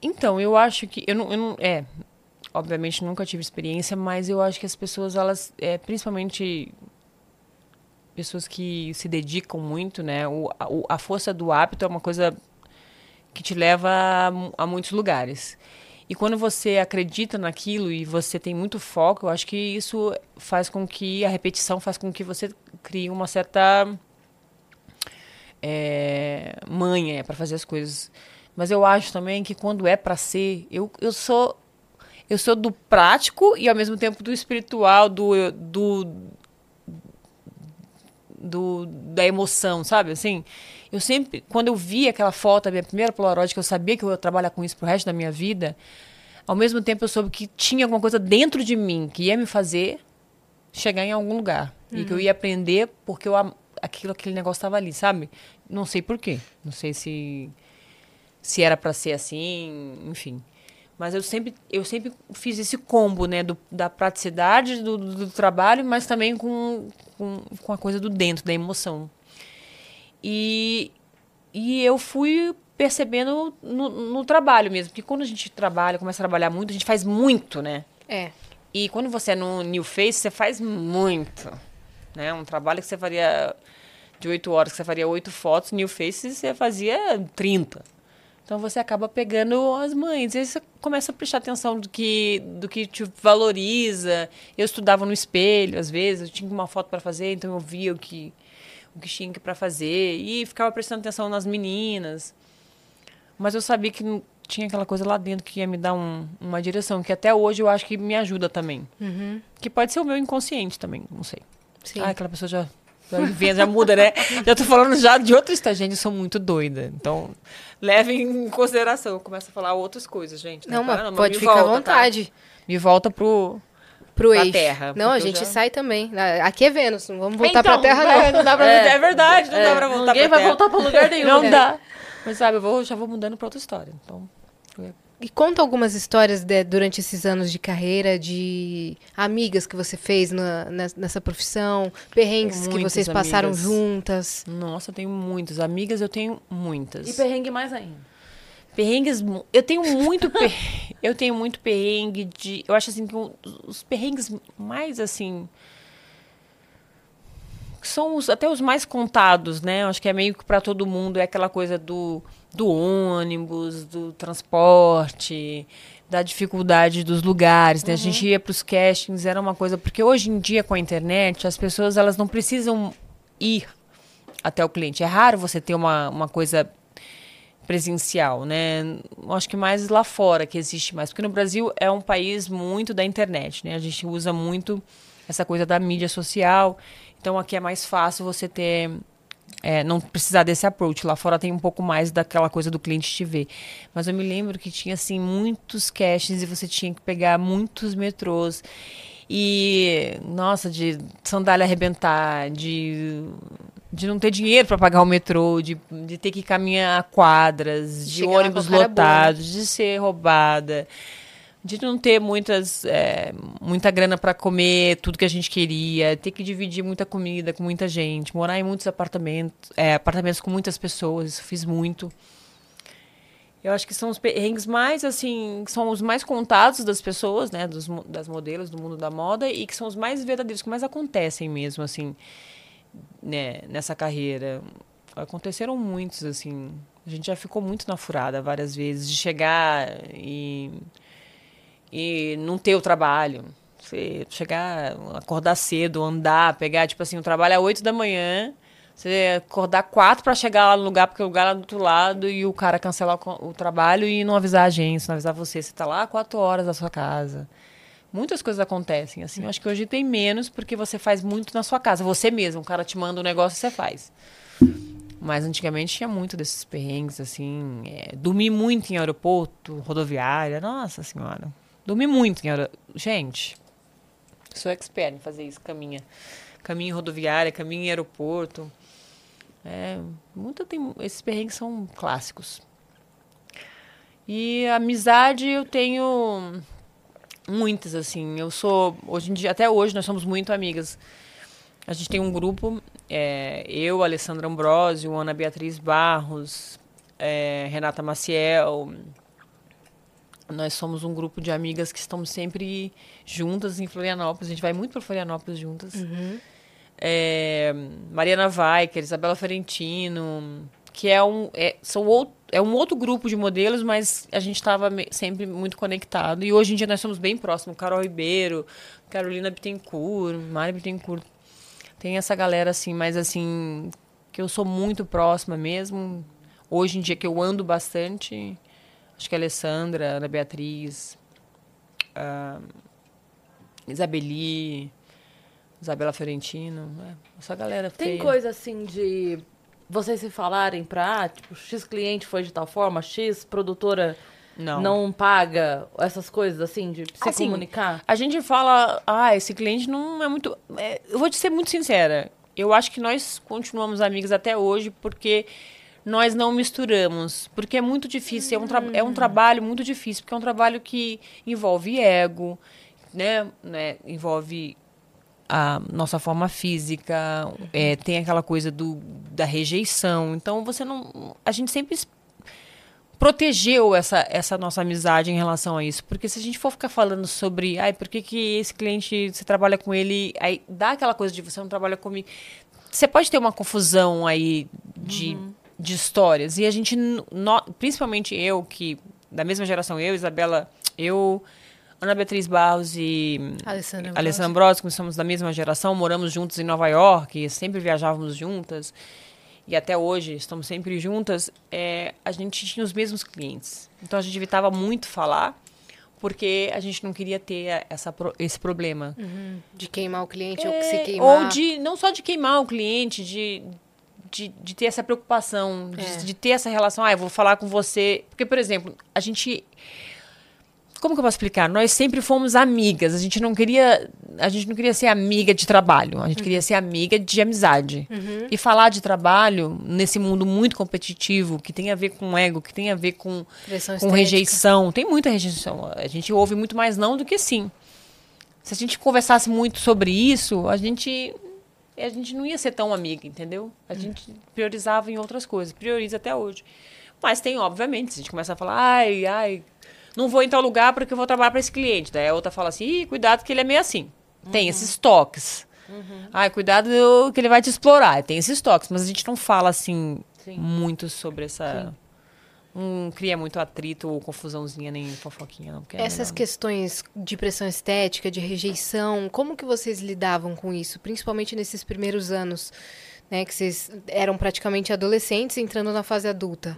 Então, eu acho que. Eu não, eu não. É. Obviamente nunca tive experiência, mas eu acho que as pessoas, elas. É, principalmente. Pessoas que se dedicam muito, né? O, a, a força do hábito é uma coisa que te leva a, a muitos lugares. E quando você acredita naquilo e você tem muito foco, eu acho que isso faz com que a repetição faz com que você crie uma certa é, manha para fazer as coisas. Mas eu acho também que quando é para ser, eu, eu sou eu sou do prático e ao mesmo tempo do espiritual, do do, do da emoção, sabe? Assim, eu sempre quando eu vi aquela foto, a minha primeira Polaroid, que eu sabia que eu ia trabalhar com isso pro resto da minha vida, ao mesmo tempo eu soube que tinha alguma coisa dentro de mim que ia me fazer chegar em algum lugar e que eu ia aprender porque eu aquilo aquele negócio estava ali, sabe? Não sei por quê. Não sei se se era para ser assim, enfim. Mas eu sempre, eu sempre fiz esse combo, né? Do, da praticidade do, do, trabalho, mas também com, com, com a coisa do dentro, da emoção. E, e eu fui percebendo no, no trabalho mesmo. Porque quando a gente trabalha, começa a trabalhar muito, a gente faz muito, né? É. E quando você é no New Face, você faz muito. Né? Um trabalho que você faria de oito horas, que você faria oito fotos, New Face você fazia 30. Então você acaba pegando as mães. E aí você começa a prestar atenção do que, do que te valoriza. Eu estudava no espelho, às vezes, eu tinha uma foto para fazer, então eu via o que, o que tinha para fazer. E ficava prestando atenção nas meninas. Mas eu sabia que tinha aquela coisa lá dentro que ia me dar um, uma direção, que até hoje eu acho que me ajuda também. Uhum. Que pode ser o meu inconsciente também, não sei. Sim. Ah, aquela pessoa já, já inventa, já muda, né? já tô falando já de outra história. Gente, eu sou muito doida. Então, levem em consideração. Eu começo a falar outras coisas, gente. Não, Para, mas pode me ficar à tá? vontade. Me volta pro... Pro Pra eixo. Terra, Não, a gente já- sai também. Aqui é Vênus, não vamos voltar pra Então, Terra, é, <laughs> não. não dá pra É. É verdade, não É, dá pra voltar ninguém pra vai terra. voltar pra lugar nenhum. Não É. dá. Mas sabe, eu vou, já vou mudando pra outra história. Então, E conta algumas histórias de- durante esses anos de carreira, de amigas que você fez na- nes- nessa profissão, perrengues Tenho que muitas vocês passaram amigas. juntas. nossa, eu tenho muitas. Amigas eu tenho muitas. E perrengue mais ainda. Perrengues, eu tenho muito per... <laughs> eu tenho muito perrengue de, eu acho assim que um- os perrengues mais assim são os, até os mais contados, né? Eu acho que é meio que para todo mundo é aquela coisa do, do ônibus, do transporte, da dificuldade dos lugares, né? A gente ia para os castings, era uma coisa porque hoje em dia com a internet as pessoas elas não precisam ir até o cliente. É raro você ter uma, uma coisa presencial, né? Acho que mais lá fora que existe mais, porque no Brasil é um país muito da internet, né? A gente usa muito essa coisa da mídia social, então aqui é mais fácil você ter é, não precisar desse approach. Lá fora tem um pouco mais daquela coisa do cliente te ver. Mas eu me lembro que tinha assim muitos castings e você tinha que pegar muitos metrôs. E, nossa, de sandália arrebentar, de, de não ter dinheiro para pagar o metrô, de, de ter que caminhar quadras, de Chegar ônibus né? lotados, de ser roubada, de não ter muitas, é, muita grana para comer tudo que a gente queria, ter que dividir muita comida com muita gente, morar em muitos apartamentos, é, apartamentos com muitas pessoas, isso fiz muito. Eu acho que são os perrengues mais, assim, são os mais contados das pessoas, né, dos, das modelos do mundo da moda e que são os mais verdadeiros, que mais acontecem mesmo, assim, né, nessa carreira. Aconteceram muitos, assim, a gente já ficou muito na furada várias vezes, de chegar e, e não ter o trabalho. Você chegar, acordar cedo, andar, pegar, tipo assim, o trabalho é 8 da manhã, você acordar quatro para chegar lá no lugar, porque o lugar é do outro lado, e o cara cancelar o, trabalho e não avisar a agência, não avisar você. Você tá lá quatro horas da sua casa. Muitas coisas acontecem, assim. Eu acho que hoje tem menos, porque você faz muito na sua casa. Você mesmo, o cara te manda um negócio e você faz. Mas antigamente tinha muito desses perrengues, assim. É, dormi muito em aeroporto, rodoviária. Nossa senhora. Dormi muito aeroporto. Gente, sou expert em fazer isso, caminha. Caminho rodoviária, caminho em aeroporto. É, muito tem, esses perrengues são clássicos. E amizade eu tenho muitas, assim. Eu sou, hoje em dia, até hoje, nós somos muito amigas. A gente tem um grupo, é, eu, Alessandra Ambrosio, Ana Beatriz Barros, é, Renata Maciel. Nós somos um grupo de amigas que estamos sempre juntas em Florianópolis. A gente vai muito para Florianópolis juntas. É, Mariana Weicker, Isabela Ferentino, que é um, é, são out, é um outro grupo de modelos, mas a gente estava sempre muito conectado. E hoje em dia nós somos bem próximos. Carol Ribeiro, Carolina Bittencourt, Mari Bittencourt. Tem essa galera assim, mas assim, que eu sou muito próxima mesmo. Hoje em dia que eu ando bastante, acho que a Alessandra, Ana Beatriz, a Isabeli, Isabela Ferentino, é, essa galera Tem feia. coisa assim de vocês se falarem pra, ah, tipo, X cliente foi de tal forma, X produtora Não. não, paga, essas coisas assim, de se Assim, comunicar? A gente fala, ah, esse cliente não é muito. é, eu vou te ser muito sincera. Eu acho que nós continuamos amigas até hoje porque nós não misturamos. Porque é muito difícil. É um, é um trabalho muito difícil, porque é um trabalho que envolve ego, né? né? Envolve a nossa forma física, é, tem aquela coisa do, da rejeição. Então você não. A gente sempre protegeu essa, essa nossa amizade em relação a isso. Porque se a gente for ficar falando sobre, ai, por que, que esse cliente, você trabalha com ele, aí dá aquela coisa de você não trabalha comigo. Você pode ter uma confusão aí de, uhum. De histórias. E a gente, no, principalmente eu, que da mesma geração, eu, Isabela, eu, Ana Beatriz Barros e Alessandra Ambrosio, que somos da mesma geração, moramos juntos em Nova York, sempre viajávamos juntas e até hoje estamos sempre juntas, é, a gente tinha os mesmos clientes. Então a gente evitava muito falar, porque a gente não queria ter essa, esse problema. Uhum. De queimar o cliente é, ou que se queimar. Ou de, não só de queimar o cliente, de, de, de ter essa preocupação, de, é. de ter essa relação. Ah, eu vou falar com você. Porque, por exemplo, a gente como que eu posso explicar? Nós sempre fomos amigas. A gente não queria, a gente não queria ser amiga de trabalho. A gente uhum. queria ser amiga de amizade. Uhum. E falar de trabalho nesse mundo muito competitivo, que tem a ver com ego, que tem a ver com, com rejeição. Tem muita rejeição. A gente ouve muito mais não do que sim. Se a gente conversasse muito sobre isso, a gente a gente não ia ser tão amiga, entendeu? A uhum. gente priorizava em outras coisas, prioriza até hoje. Mas tem, obviamente, se a gente começa a falar, ai, ai, não vou em tal lugar porque eu vou trabalhar para esse cliente. Daí a outra fala assim, Ih, cuidado que ele é meio assim. Uhum. Tem esses toques. Uhum. Ai, cuidado que ele vai te explorar. Tem esses toques, mas a gente não fala assim Sim. muito sobre essa. Sim. Não cria muito atrito ou confusãozinha nem fofoquinha, não. É Essas questões de pressão estética, de rejeição, como que vocês lidavam com isso? Principalmente nesses primeiros anos, né? Que vocês eram praticamente adolescentes entrando na fase adulta.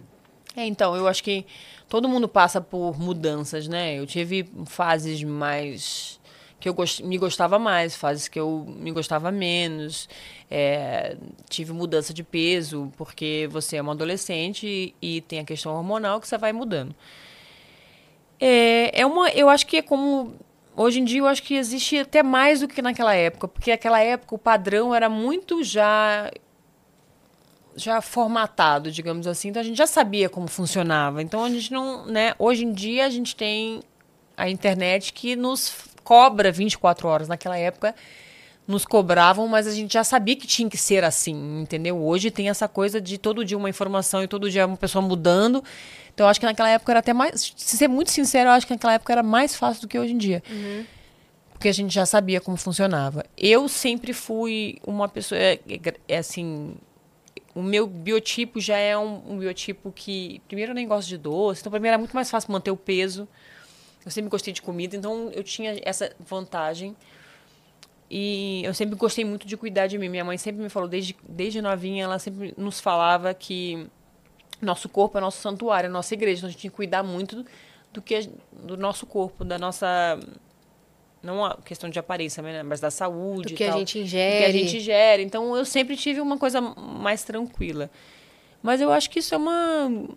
É, então, eu acho que todo mundo passa por mudanças, né? Eu tive fases mais que eu gost... me gostava mais, fases que eu me gostava menos. É... tive mudança de peso, porque você é uma adolescente e tem a questão hormonal que você vai mudando. É, é uma, eu acho que é como hoje em dia eu acho que existe até mais do que naquela época, porque naquela época o padrão era muito já já formatado, digamos assim. Então a gente já sabia como funcionava. Então a gente não, né? Hoje em dia a gente tem a internet que nos cobra 24 horas. Naquela época nos cobravam, mas a gente já sabia que tinha que ser assim, entendeu? Hoje tem essa coisa de todo dia uma informação e todo dia uma pessoa mudando. Então eu acho que naquela época era até mais, se ser muito sincero, eu acho que naquela época era mais fácil do que hoje em dia. Uhum porque a gente já sabia como funcionava. Eu sempre fui uma pessoa, é, é, é assim, o meu biotipo já é um, um, biotipo que, primeiro, eu nem gosto de doce, então para mim era muito mais fácil manter o peso. Eu sempre gostei de comida, então eu tinha essa vantagem. E eu sempre gostei muito de cuidar de mim. Minha mãe sempre me falou, desde, desde novinha, ela sempre nos falava que nosso corpo é nosso santuário, é nossa igreja. Então a gente tinha que cuidar muito do, que do nosso corpo, da nossa não a questão de aparência, né, mas da saúde. Do que a gente ingere. Do que a gente ingere. Então eu sempre tive uma coisa mais tranquila. Mas eu acho que isso é uma.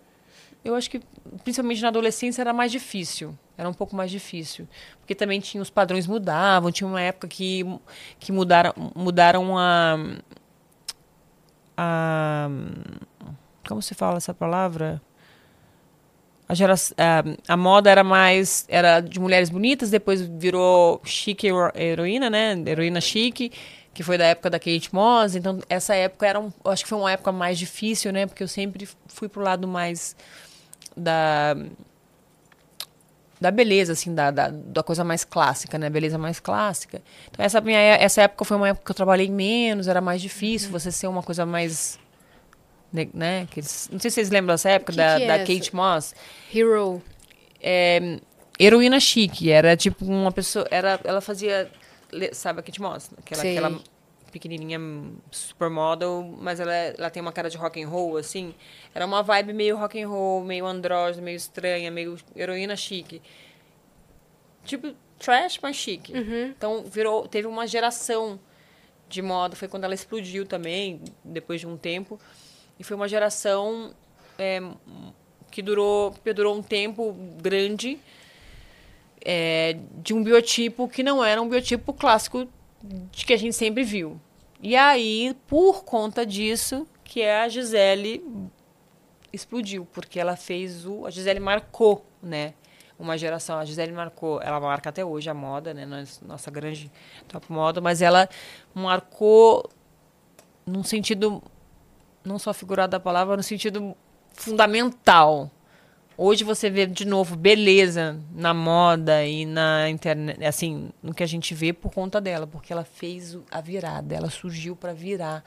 Eu acho que, principalmente na adolescência, era mais difícil. Era um pouco mais difícil. Porque também tinha os padrões mudavam. Tinha uma época que, que mudaram, mudaram a. a como se fala essa palavra? a, gera, a, a, moda era mais era de mulheres bonitas, depois virou chique heroína, né? Heroína chique, que foi da época da Kate Moss. Então, essa época era um, acho que foi uma época mais difícil, né? Porque eu sempre fui pro lado mais da da beleza, assim, da, da, da, coisa mais clássica, né? Beleza mais clássica. Então, essa, minha, essa época foi uma época que eu trabalhei menos, era mais difícil uhum. você ser uma coisa mais né? Que eles, não sei se vocês lembram dessa época que da, que é da Kate Moss. Hero. É, heroína chique. Era tipo uma pessoa. Era, ela fazia. Sabe a Kate Moss? Aquela, aquela pequenininha supermodel, mas ela, ela tem uma cara de rock and roll, assim. Era uma vibe meio rock and roll, meio andrógeno, meio estranha, meio heroína chique. Tipo, trash, mas chique. Uhum. Então, virou, teve uma geração de moda. Foi quando ela explodiu também, depois de um tempo. E foi uma geração é, que durou, durou um tempo grande é, de um biotipo que não era um biotipo clássico de que a gente sempre viu. E aí, por conta disso, que é a Gisele explodiu, porque ela fez o. A Gisele marcou, né? Uma geração. A Gisele marcou, ela marca até hoje a moda, né? Nossa grande top moda, mas ela marcou num sentido não só figurado da palavra, no sentido fundamental. Hoje você vê de novo beleza na moda e na internet, assim, no que a gente vê por conta dela, porque ela fez a virada, ela surgiu para virar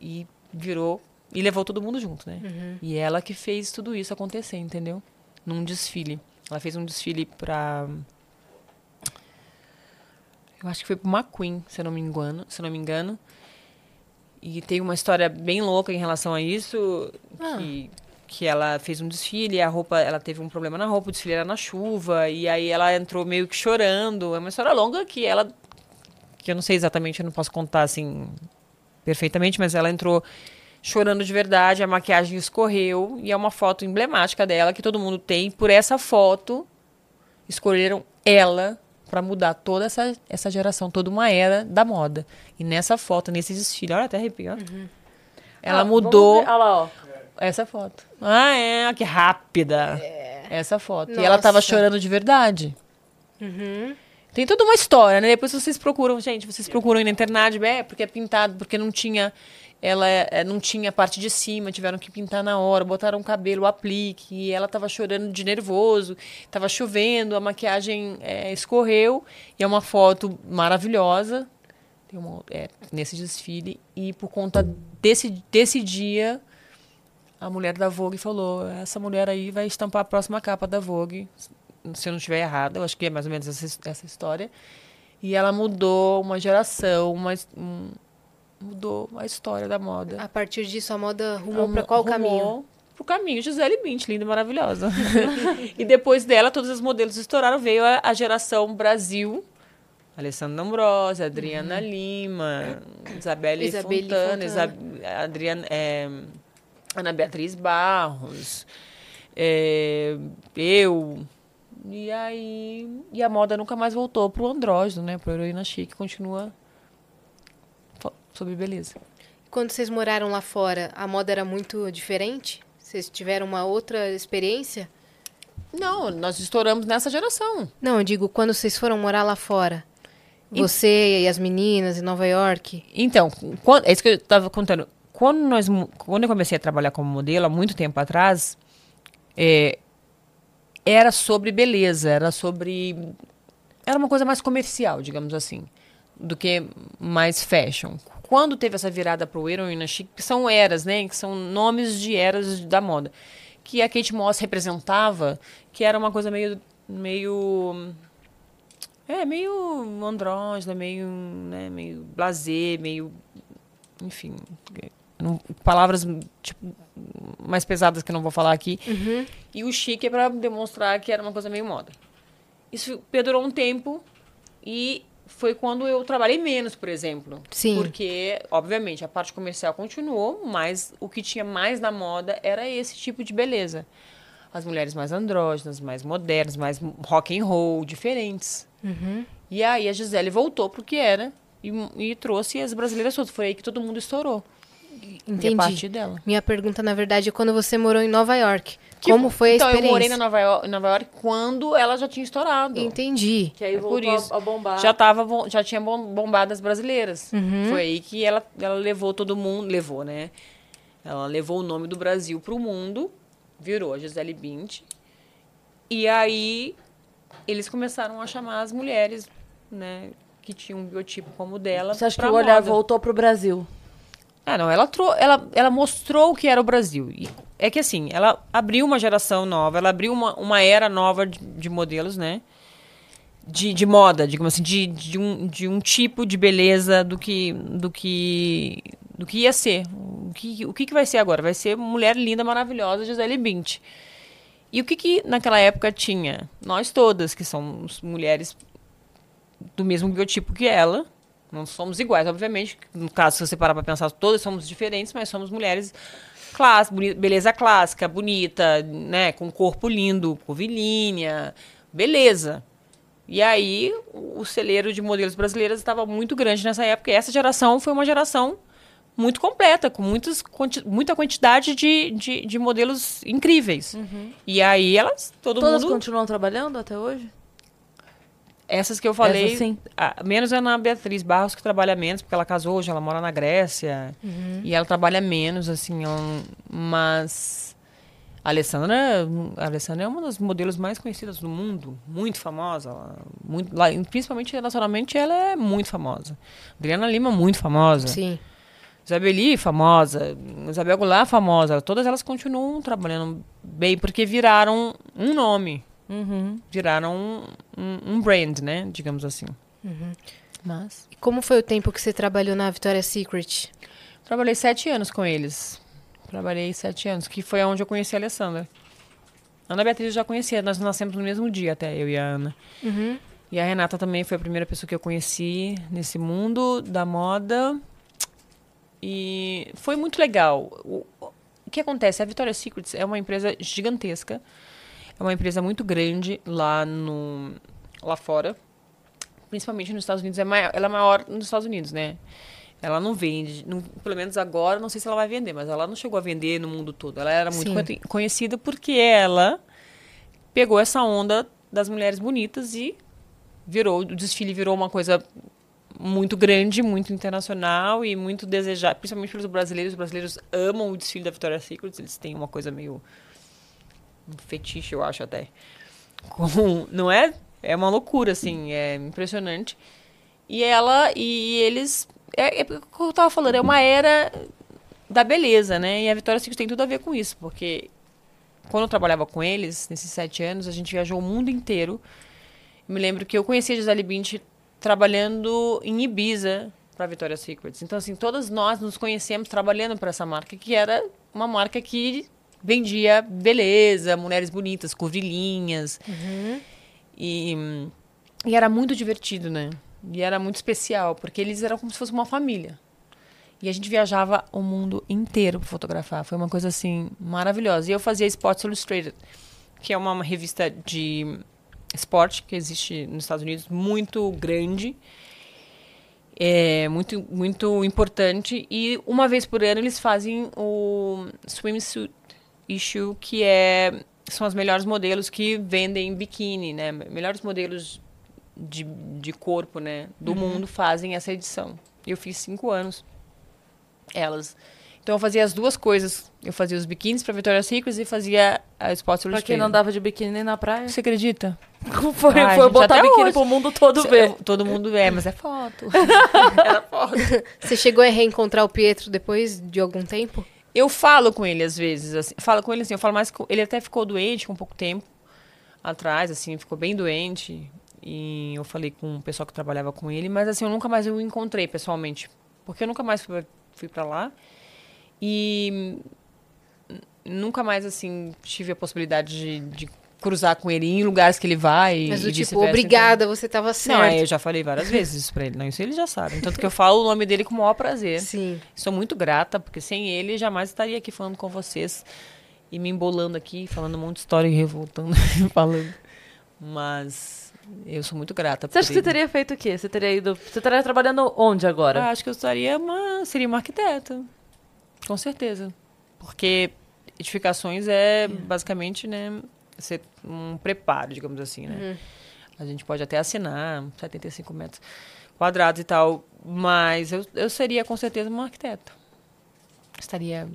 e virou e levou todo mundo junto, né? E ela que fez tudo isso acontecer, entendeu? Num desfile. Ela fez um desfile pra eu acho que foi pro McQueen, se eu não me engano, se eu não me engano. E tem uma história bem louca em relação a isso, Ah. que, que ela fez um desfile, a roupa, ela teve um problema na roupa, o desfile era na chuva, e aí ela entrou meio que chorando. É uma história longa que ela que eu não sei exatamente, eu não posso contar assim perfeitamente, mas ela entrou chorando de verdade, a maquiagem escorreu e é uma foto emblemática dela que todo mundo tem. Por essa foto escolheram ela para mudar toda essa, essa geração, toda uma era da moda. E nessa foto, nesse desfile, olha até arrepio, ó. Ela Ah, mudou. Olha lá, ó. Essa foto. Ah, é, que rápida. Essa foto. E ela tava Nossa. chorando de verdade. Uhum. Tem toda uma história, né? Depois vocês procuram, gente, vocês procuram aí na internet, é, porque é pintado, porque não tinha ela é, não tinha a parte de cima, tiveram que pintar na hora, botaram o cabelo, o aplique, e ela tava chorando de nervoso, tava chovendo, a maquiagem é, escorreu, e é uma foto maravilhosa tem uma- é, nesse desfile, e por conta desse, desse dia, a mulher da Vogue falou, essa mulher aí vai estampar a próxima capa da Vogue, se eu não estiver errada, eu acho que é mais ou menos essa, essa história. E ela mudou uma geração, uma, um- mudou a história da moda. A partir disso, a moda rumou Ela pra qual rumou caminho? Pro caminho. Gisele Bint, linda e maravilhosa. <laughs> e depois dela, todos os modelos estouraram. Veio a, a geração Brasil. Alessandra Ambrosio, Adriana Lima, Isabelle, Fontana, Fontana. Isa- Adriana, é, Ana Beatriz Barros, é, eu. E aí. E a moda nunca mais voltou pro andrógeno, né? Pro heroína chique, continua sobre beleza. Quando vocês moraram lá fora, a moda era muito diferente? Vocês tiveram uma outra experiência? Não, nós estouramos nessa geração. Não, eu digo, quando vocês foram morar lá fora. Você e as meninas em Nova York. Então, é isso que eu estava contando. Quando, nós, quando eu comecei a trabalhar como modelo, há muito tempo atrás, é, era sobre beleza, era sobre. Era uma coisa mais comercial, digamos assim, do que mais fashion. Quando teve essa virada para o heroína chic, que são eras, né? Que são nomes de eras da moda. Que a Kate Moss representava, que era uma coisa meio. meio é, meio andrógena, meio, né, meio blazer, meio. Enfim. Não- palavras tipo, mais pesadas que eu não vou falar aqui. E o chique é para demonstrar que era uma coisa meio moda. Isso perdurou um tempo e foi quando eu trabalhei menos, por exemplo. Sim. Porque, obviamente, a parte comercial continuou, mas o que tinha mais na moda era esse tipo de beleza. As mulheres mais andrógenas, mais modernas, mais rock and roll, diferentes. E aí a Gisele voltou pro que era e, e trouxe as brasileiras todas. Foi aí que todo mundo estourou. E a Entendi. partir dela. Minha pergunta, na verdade, é quando você morou em Nova York. Como foi a então, experiência? eu morei na Nova York, em Nova York quando ela já tinha estourado. Entendi. Que aí É por voltou isso. a, a bombar. Já tava, já tinha bom- bombado as brasileiras. Uhum. Foi aí que ela, ela levou todo mundo, levou, né? Ela levou o nome do Brasil pro mundo, virou a Gisele Bint. E aí eles começaram a chamar as mulheres, né, que tinham um biotipo como o dela. Você acha que o olhar moda. voltou pro Brasil? Ah, não, ela, trou ela, ela mostrou o que era o Brasil. E é que assim, ela abriu uma geração nova, ela abriu uma, uma era nova de, de modelos, né? De, de moda, digamos assim, de, de, um, de um tipo de beleza do que, do que, do que ia ser. O que, o que, que vai ser agora? Vai ser mulher linda, maravilhosa, Gisele Bint. E o que, que naquela época tinha? Nós todas, que somos mulheres do mesmo biotipo que ela. Não somos iguais, obviamente. No caso, se você parar para pensar, todas somos diferentes, mas somos mulheres class, boni- beleza clássica, bonita, né, com corpo lindo, curvilínea, beleza. E aí, o celeiro de modelos brasileiras estava muito grande nessa época. E essa geração foi uma geração muito completa, com muitas, muita quantidade de, de, de modelos incríveis. E aí, elas, todo Todas mundo... continuam trabalhando até hoje? Essas que eu falei, Essas sim. a- menos é na Beatriz Barros, que trabalha menos, porque ela casou hoje, ela mora na Grécia. Uhum. E ela trabalha menos, assim, não- mas A Alessandra, a Alessandra é uma das modelos mais conhecidas do mundo, muito famosa, ela- muito, lá, principalmente nacionalmente ela é muito famosa. Adriana Lima muito famosa. Sim. Isabeli, famosa. Isabel Goulart, famosa. Todas elas continuam trabalhando bem porque viraram um nome. Uhum. Viraram um, um, um brand, né? Digamos assim. Mas. E como foi o tempo que você trabalhou na Victoria's Secret? Trabalhei sete anos com eles. Trabalhei sete anos, que foi onde eu conheci a Alessandra. Ana Beatriz eu já conhecia, nós nascemos no mesmo dia até, eu e a Ana. Uhum. E a Renata também foi a primeira pessoa que eu conheci nesse mundo da moda. E foi muito legal. O, o que acontece? A Victoria's Secrets é uma empresa gigantesca. É uma empresa muito grande lá, no, lá fora. Principalmente nos Estados Unidos. É maior, ela é maior nos Estados Unidos, né? Ela não vende, não- pelo menos agora, não sei se ela vai vender, mas ela não chegou a vender no mundo todo. Ela era muito Sim. conhe- conhecida porque ela pegou essa onda das mulheres bonitas e virou, o desfile virou uma coisa muito grande, muito internacional e muito desejada, principalmente pelos brasileiros. Os brasileiros amam o desfile da Victoria's Secret, eles têm uma coisa meio um fetiche, eu acho até. Com, não é? É uma loucura assim, é impressionante. E ela e eles é, é que eu tava falando, é uma era da beleza, né? E a Victoria's Secret tem tudo a ver com isso, porque quando eu trabalhava com eles, nesses sete anos, a gente viajou o mundo inteiro. Eu me lembro que eu conheci a Gisele Bündchen trabalhando em Ibiza para Victoria's Secret. Então, assim, todas nós nos conhecemos trabalhando para essa marca, que era uma marca que vendia beleza, mulheres bonitas, curvilínhas. E, e era muito divertido, né? E era muito especial, porque eles eram como se fosse uma família. E a gente viajava o mundo inteiro para fotografar. Foi uma coisa assim maravilhosa. E eu fazia Sports Illustrated, que é uma, uma revista de esporte que existe nos Estados Unidos, muito grande, é muito muito importante. E uma vez por ano eles fazem o swimsuit issue, que é são os melhores modelos que vendem biquíni, né? Melhores modelos de, de corpo, né? Do mundo fazem essa edição. Eu fiz cinco anos elas. Então eu fazia as duas coisas. Eu fazia os biquínis para Victoria's Secret e fazia a Sports Pra Illustrated. quem não dava de biquíni nem na praia. Você acredita? Foi, Ai, foi gente, botar biquíni hoje. pro mundo todo Cê- ver. eu- todo mundo é, mas é foto. <laughs> Você chegou a reencontrar o Pietro depois de algum tempo? Eu falo com ele às vezes, assim, falo com ele assim, eu falo mais com ele até ficou doente com pouco tempo atrás, assim, ficou bem doente e eu falei com o pessoal que trabalhava com ele, mas assim, eu nunca mais o encontrei pessoalmente, porque eu nunca mais fui, fui para lá e nunca mais assim tive a possibilidade de, de cruzar com ele em lugares que ele vai Mas e do tipo, então- obrigada, você tava Não, certo. é, eu já falei várias vezes isso pra ele. Não, isso ele já sabe. Tanto que eu falo o nome dele com o maior prazer. Sim. Sou muito grata, porque sem ele jamais estaria aqui falando com vocês e me embolando aqui, falando um monte de história e revoltando, <laughs> falando. Mas eu sou muito grata Você acha que você teria feito o quê? Você teria ido. Você estaria trabalhando onde agora? Ah, acho que eu estaria uma, seria uma arquiteta. Com certeza. Porque edificações é basicamente, né, ser um preparo, digamos assim, né? A gente pode até assinar 75 metros quadrados e tal, mas eu, eu seria com certeza uma arquiteta. Estaria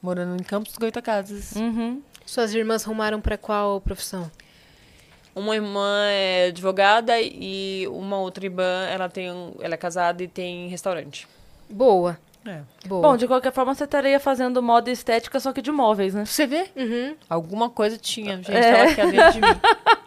morando em Campos dos Goitacazes. Uhum. Suas irmãs rumaram pra qual profissão? Uma irmã é advogada e uma outra irmã, ela tem, um- ela é casada e tem restaurante. Boa. É. Bom, de qualquer forma, você estaria fazendo moda estética, só que de móveis, né? Você vê? Uhum. Alguma coisa tinha, gente, É. tava aqui dentro de mim. <laughs>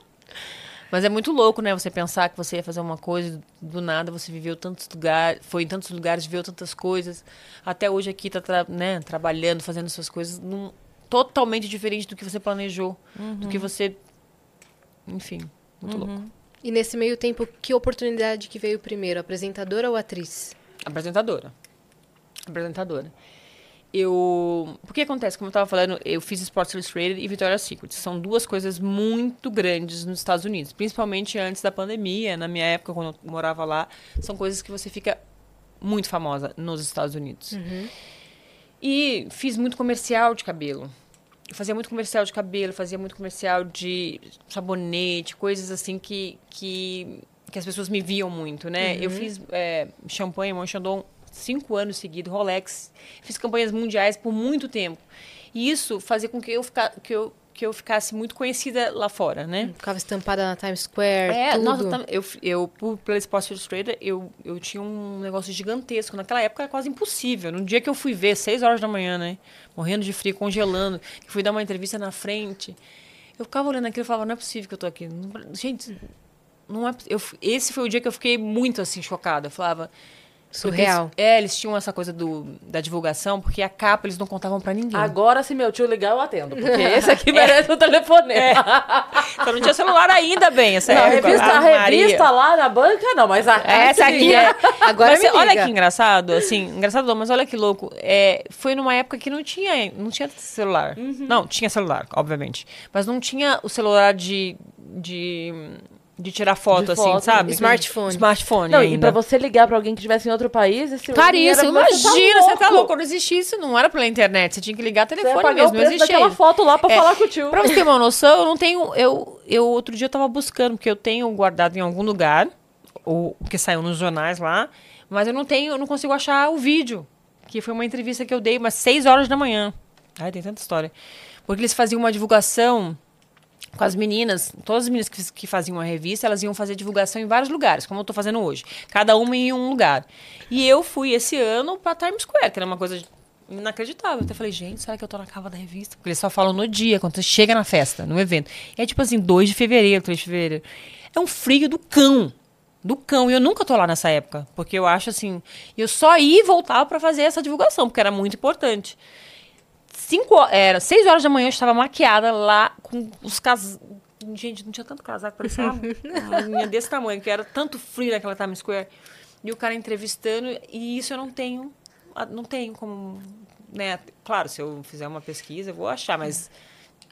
Mas é muito louco, né? Você pensar que você ia fazer uma coisa, do nada você viveu tantos lugares, foi em tantos lugares, viveu tantas coisas. Até hoje aqui tá tra- né, trabalhando, fazendo suas coisas num, totalmente diferente do que você planejou, do que você. Enfim, muito louco. E nesse meio tempo, que oportunidade que veio primeiro, apresentadora ou atriz? Apresentadora. Apresentadora. Eu. O que acontece? Como eu estava falando, eu fiz Sports Illustrated e Victoria's Secret. São duas coisas muito grandes nos Estados Unidos, principalmente antes da pandemia. Na minha época, quando eu morava lá, são coisas que você fica muito famosa nos Estados Unidos. E fiz muito comercial de cabelo. Eu fazia muito comercial de cabelo, fazia muito comercial de sabonete, coisas assim que, que, que as pessoas me viam muito, né? Eu fiz é, champanhe, Monchandon, cinco anos seguidos, Rolex. Fiz campanhas mundiais por muito tempo. E isso fazia com que eu, fica, que eu, que eu ficasse muito conhecida lá fora, né? Ficava estampada na Times Square, É, tudo. nossa, eu, eu por- pela Sports Illustrated, eu, eu tinha um negócio gigantesco. Naquela época era quase impossível. No dia que eu fui ver, seis horas da manhã, né? Morrendo de frio, congelando, que fui dar uma entrevista na frente. Eu ficava olhando aquilo e falava, não é possível que eu tô aqui. Não- Gente, não é eu, Esse foi o dia que eu fiquei muito assim, chocada. Eu falava. Surreal. Eles, é, eles tinham essa coisa do, da divulgação, porque a capa eles não contavam pra ninguém. Agora, se meu tio ligar, eu atendo. Porque <laughs> esse aqui merece um telefonema. Então não tinha celular ainda bem, essa Não, a revista, a revista lá na banca, não, mas a Essa aqui é. Agora Mas me olha liga. que engraçado, assim, engraçado não, mas olha que louco. É, foi numa época que não tinha, não tinha celular. Uhum. Não, tinha celular, obviamente. Mas não tinha o celular de. de, de tirar foto, De assim, foto, sabe? Smartphone. Smartphone. Não, e ainda. pra você ligar pra alguém que estivesse em outro país, esse Caríssimo, mas imagina, você tá louco. louco. Quando existia isso, não era pela internet, você tinha que ligar Você telefone mesmo, o não existia daquela isso. foto lá pra É, falar com o tio. Pra você ter uma <laughs> noção, eu não tenho. Eu, eu outro dia eu tava buscando, porque eu tenho guardado em algum lugar, ou que saiu nos jornais lá, mas eu não tenho, eu não consigo achar o vídeo. Que foi uma entrevista que eu dei umas 6 horas da manhã. Ai, tem tanta história. Porque eles faziam uma divulgação com as meninas, todas as meninas que, que faziam a revista, elas iam fazer divulgação em vários lugares, como eu tô fazendo hoje. Cada uma em um lugar. E eu fui esse ano pra Times Square, que era uma coisa inacreditável. Eu até falei, gente, será que eu tô na cava da revista? Porque eles só falam no dia, quando você chega na festa, no evento. E é tipo assim, 2 de fevereiro, 3 de fevereiro. É um frio do cão. Do cão. E eu nunca tô lá nessa época. Porque eu acho assim. Eu só ia e voltava pra fazer essa divulgação, porque era muito importante. Cinco, era seis horas da manhã, eu estava maquiada lá com os casacos. Gente, não tinha tanto casaco, parecia uma, <laughs> uma menina desse tamanho, que era tanto frio naquela Times Square. E o cara entrevistando, e isso eu não tenho, não tenho como, né? Claro, se eu fizer uma pesquisa, eu vou achar, mas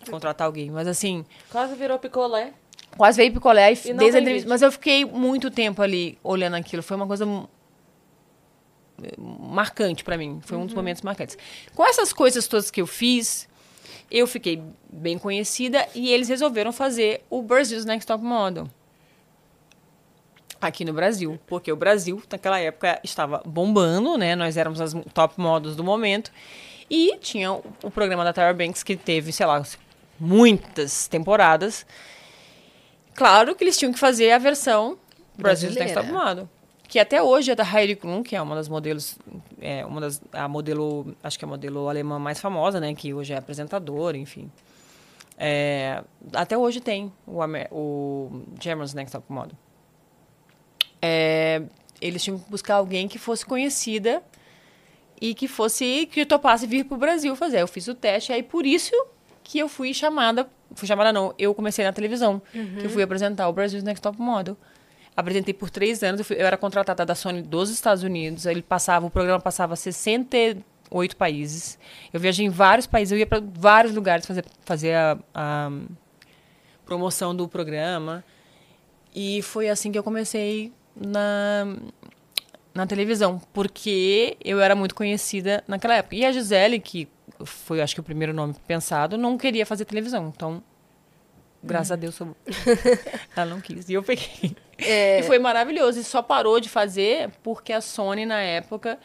contratar alguém. Mas assim, Quase virou picolé. quase veio picolé e, E desde a entrevista. Mas eu fiquei muito tempo ali olhando aquilo. Foi uma coisa marcante pra mim. Foi um dos momentos marcantes. Com essas coisas todas que eu fiz, eu fiquei bem conhecida e eles resolveram fazer o Brazil's Next Top Model. Aqui no Brasil, porque o Brasil, naquela época, estava bombando, né? Nós éramos as top models do momento. E tinha o, programa da Tyra Banks, que teve, sei lá, muitas temporadas. Claro que eles tinham que fazer a versão Brasil's Next Top. Model. Que até hoje é da Heidi Klum, que é uma das modelos, é uma das, a modelo, acho que é a modelo alemã mais famosa, né? Que hoje é apresentadora, enfim. É, até hoje tem o, o German's Next Top Model. É, eles tinham que buscar alguém que fosse conhecida e que fosse que topasse vir para o Brasil fazer. Eu fiz o teste, aí por isso que eu fui chamada, fui chamada não, eu comecei na televisão, que eu fui apresentar o Brasil's Next Top Model. Apresentei por três anos, eu, fui- eu era contratada da Sony dos Estados Unidos, ele passava, o programa passava 68 países. Eu viajei em vários países, eu ia para vários lugares fazer, fazer a, a promoção do programa. E foi assim que eu comecei na, na televisão, porque eu era muito conhecida naquela época. E a Gisele, que foi, acho que, o primeiro nome pensado, não queria fazer televisão. Então, graças a Deus, sou... <laughs> ela não quis. E eu peguei. É. E foi maravilhoso. E só parou de fazer porque a Sony, na época,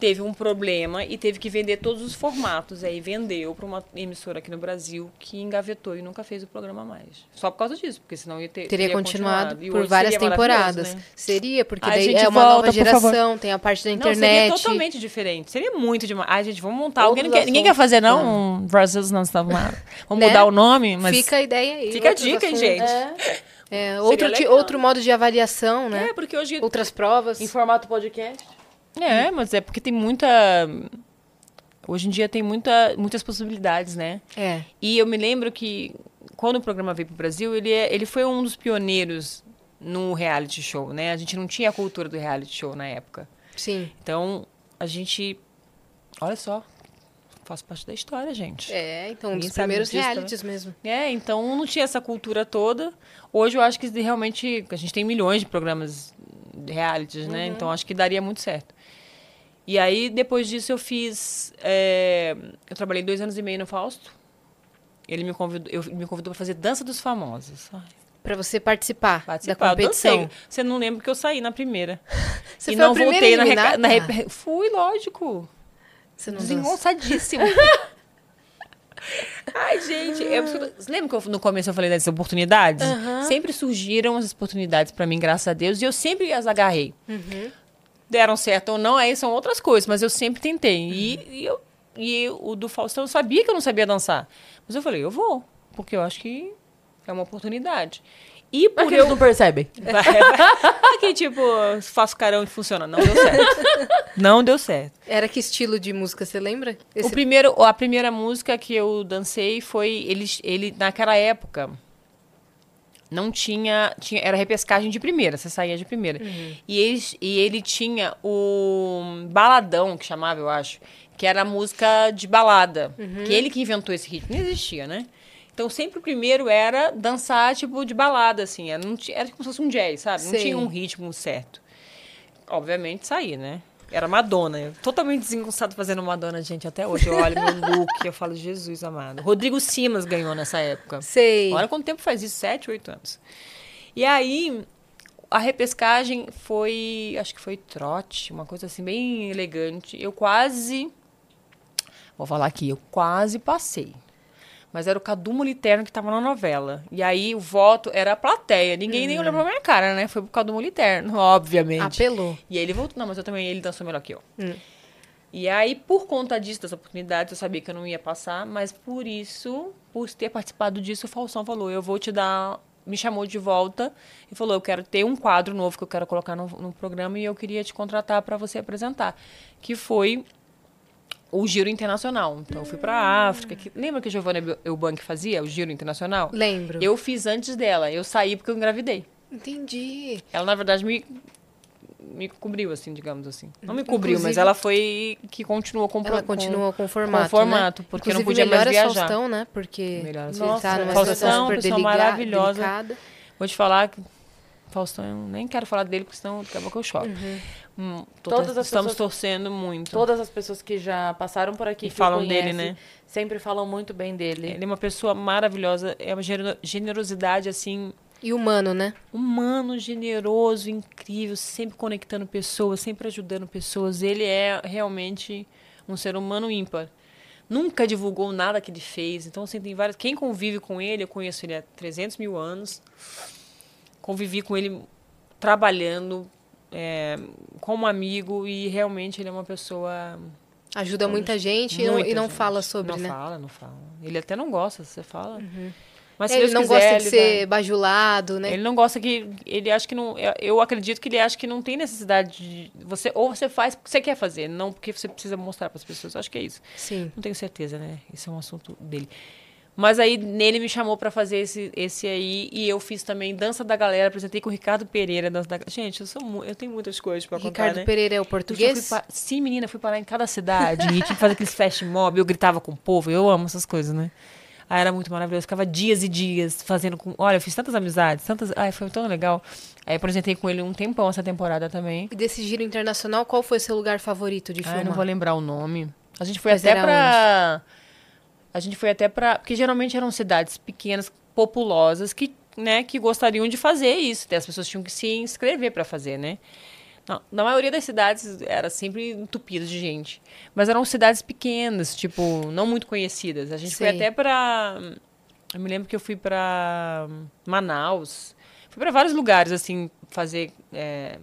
teve um problema e teve que vender todos os formatos. Aí vendeu para uma emissora aqui no Brasil que engavetou e nunca fez o programa mais. Só por causa disso, porque senão ia ter. Teria continuado E por várias temporadas. né? Seria, porque Ai, daí é uma volta, nova geração, tem a parte da Não, seria internet. totalmente diferente. Seria muito demais. Ai, gente, vamos montar. Alguém não quer, ninguém quer fazer, não? Um Brasil's não está Vamos <laughs> Né? mudar o nome, mas. Fica a ideia aí. Fica a dica, hein, gente? É, É, outro, outro modo de avaliação, né? É, porque hoje. Outras provas. em formato podcast. É, mas é porque tem muita. Hoje em dia tem muita, muitas possibilidades, né? É. E eu me lembro que quando o programa veio para o Brasil, ele, é- ele foi um dos pioneiros no reality show, né? A gente não tinha a cultura do reality show na época. Sim. Então, a gente. Olha só, faço parte da história, gente. É, então, um Ninguém dos primeiros né? realities mesmo. É, então não tinha essa cultura toda. Hoje eu acho que realmente a gente tem milhões de programas de realities, né? Então acho que daria muito certo. E aí, depois disso, eu fiz. é, eu trabalhei dois anos e meio no Fausto. Ele me convidou, eu, me convidou para fazer Dança dos Famosos. Pra você participar, participar. da competição. Você não lembra que eu saí na primeira. Você e não primeira voltei na, reca- na rep- Fui, lógico. Você não. Desengonçadíssimo. <laughs> Ai, gente, eu, você lembra que eu, no começo eu falei das oportunidades? Sempre surgiram as oportunidades pra mim, graças a Deus, e eu sempre as agarrei. Deram certo ou não, aí são outras coisas, mas eu sempre tentei. E, e eu, e o do Faustão, eu sabia que eu não sabia dançar. Mas eu falei, eu vou, porque eu acho que é uma oportunidade. E por Porque eu... eles não percebem. <laughs> Vai, vai. Que tipo, faço carão e funciona. Não deu certo. <laughs> Não deu certo. Era que estilo de música, você lembra? O primeiro, a primeira música que eu dancei foi ele, ele naquela época não tinha, tinha era repescagem de primeira, você saía de primeira. E, ele, e ele tinha o baladão que chamava, eu acho, que era a música de balada, que ele que inventou esse ritmo, não existia, né? Então sempre o primeiro era dançar tipo de balada assim, era, não tinha, era como se fosse um jazz, sabe? Não Sei. tinha um ritmo certo. Obviamente saí, né? Era Madonna. Eu totalmente desengonçado fazendo Madonna, gente. Até hoje eu olho meu look eu falo, Jesus amado. Rodrigo Simas ganhou nessa época. Sei. Olha quanto tempo faz isso, sete, oito anos. E aí, a repescagem foi, acho que foi trote, uma coisa assim, bem elegante. Eu quase, vou falar aqui, eu quase passei. Mas era o Cadu Moliterno que tava na novela. E aí o voto era a plateia. Ninguém nem olhou pra minha cara, né? Foi pro Cadu Moliterno, <laughs> obviamente. Apelou. E aí ele voltou. Não, mas eu também, ele dançou melhor que eu. E aí, por conta disso, das oportunidades, eu sabia que eu não ia passar, mas por isso, por ter participado disso, o Faustão falou: eu vou te dar. Me chamou de volta e falou: eu quero ter um quadro novo que eu quero colocar no, no programa e eu queria te contratar para você apresentar. Que foi o Giro Internacional. Então, eu fui para África. Que, lembra que a Giovanna Eubank fazia o Giro Internacional? Lembro. Eu fiz antes dela. Eu saí porque eu engravidei. Entendi. Ela, na verdade, me, me cobriu, assim, digamos assim. Não me cobriu, mas Inclusive- ela foi que continuou com Ela continua com o formato, com formato, né? porque eu não Inclusive, podia mais é viajar. Faustão, né? Porque Melhor é ele Faustão. tá numa Faustão, situação super pessoa maravilhosa. delicada. Vou te falar que Faustão, eu nem quero falar dele, porque senão daqui a pouco eu choro. Uhum. Hum, tô- Todas as estamos pessoas- torcendo muito. Todas as pessoas que já passaram por aqui E que falam o dele, né? Sempre falam muito bem dele. Ele é uma pessoa maravilhosa, é uma generosidade, assim, E humano, né? humano, generoso, incrível, sempre conectando pessoas, sempre ajudando pessoas. Ele é realmente um ser humano ímpar. Nunca divulgou nada que ele fez. Então, assim, tem várias. Quem convive com ele, eu conheço ele há 300 mil anos. Convivi com ele trabalhando é, como amigo e realmente ele é uma pessoa. Ajuda muita gente e não- muita e não gente. fala sobre, não né? fala, não fala. Ele até não gosta, você fala. Mas se É, ele Deus não quiser, gosta de ser vai- bajulado, né? ele não gosta que. Ele acha que não. eu- Eu acredito que ele acha que não tem necessidade de. Você, ou você faz porque você quer fazer, não porque você precisa mostrar para as pessoas. Eu acho que é isso. Sim. Não tenho certeza, né? Isso é um assunto dele. Mas aí nele me chamou para fazer esse, esse aí e eu fiz também Dança da Galera, apresentei com o Ricardo Pereira, Dança da Gente, eu sou eu tenho muitas coisas para contar, Ricardo né? Pereira é o português? pa- Sim, menina, fui parar em cada cidade e tinha que fazer aqueles flash mob, eu gritava com o povo, eu amo essas coisas, né? Aí era muito maravilhoso, ficava dias e dias fazendo com. Olha, eu fiz tantas amizades, tantas. Ai, foi tão legal. Aí apresentei com ele um tempão essa temporada também. E desse giro internacional, qual foi seu lugar favorito de Ai, filmar? não vou lembrar o nome. A gente foi Mas até pra. A gente foi até pra. Porque geralmente eram cidades pequenas, populosas, que, né, que gostariam de fazer isso. As pessoas tinham que se inscrever pra fazer, né? Não, na maioria das cidades era sempre entupido de gente. Mas eram cidades pequenas, tipo, não muito conhecidas. A gente foi Sei. até pra. Eu me lembro que eu fui pra Manaus. Fui pra vários lugares, assim, fazer é,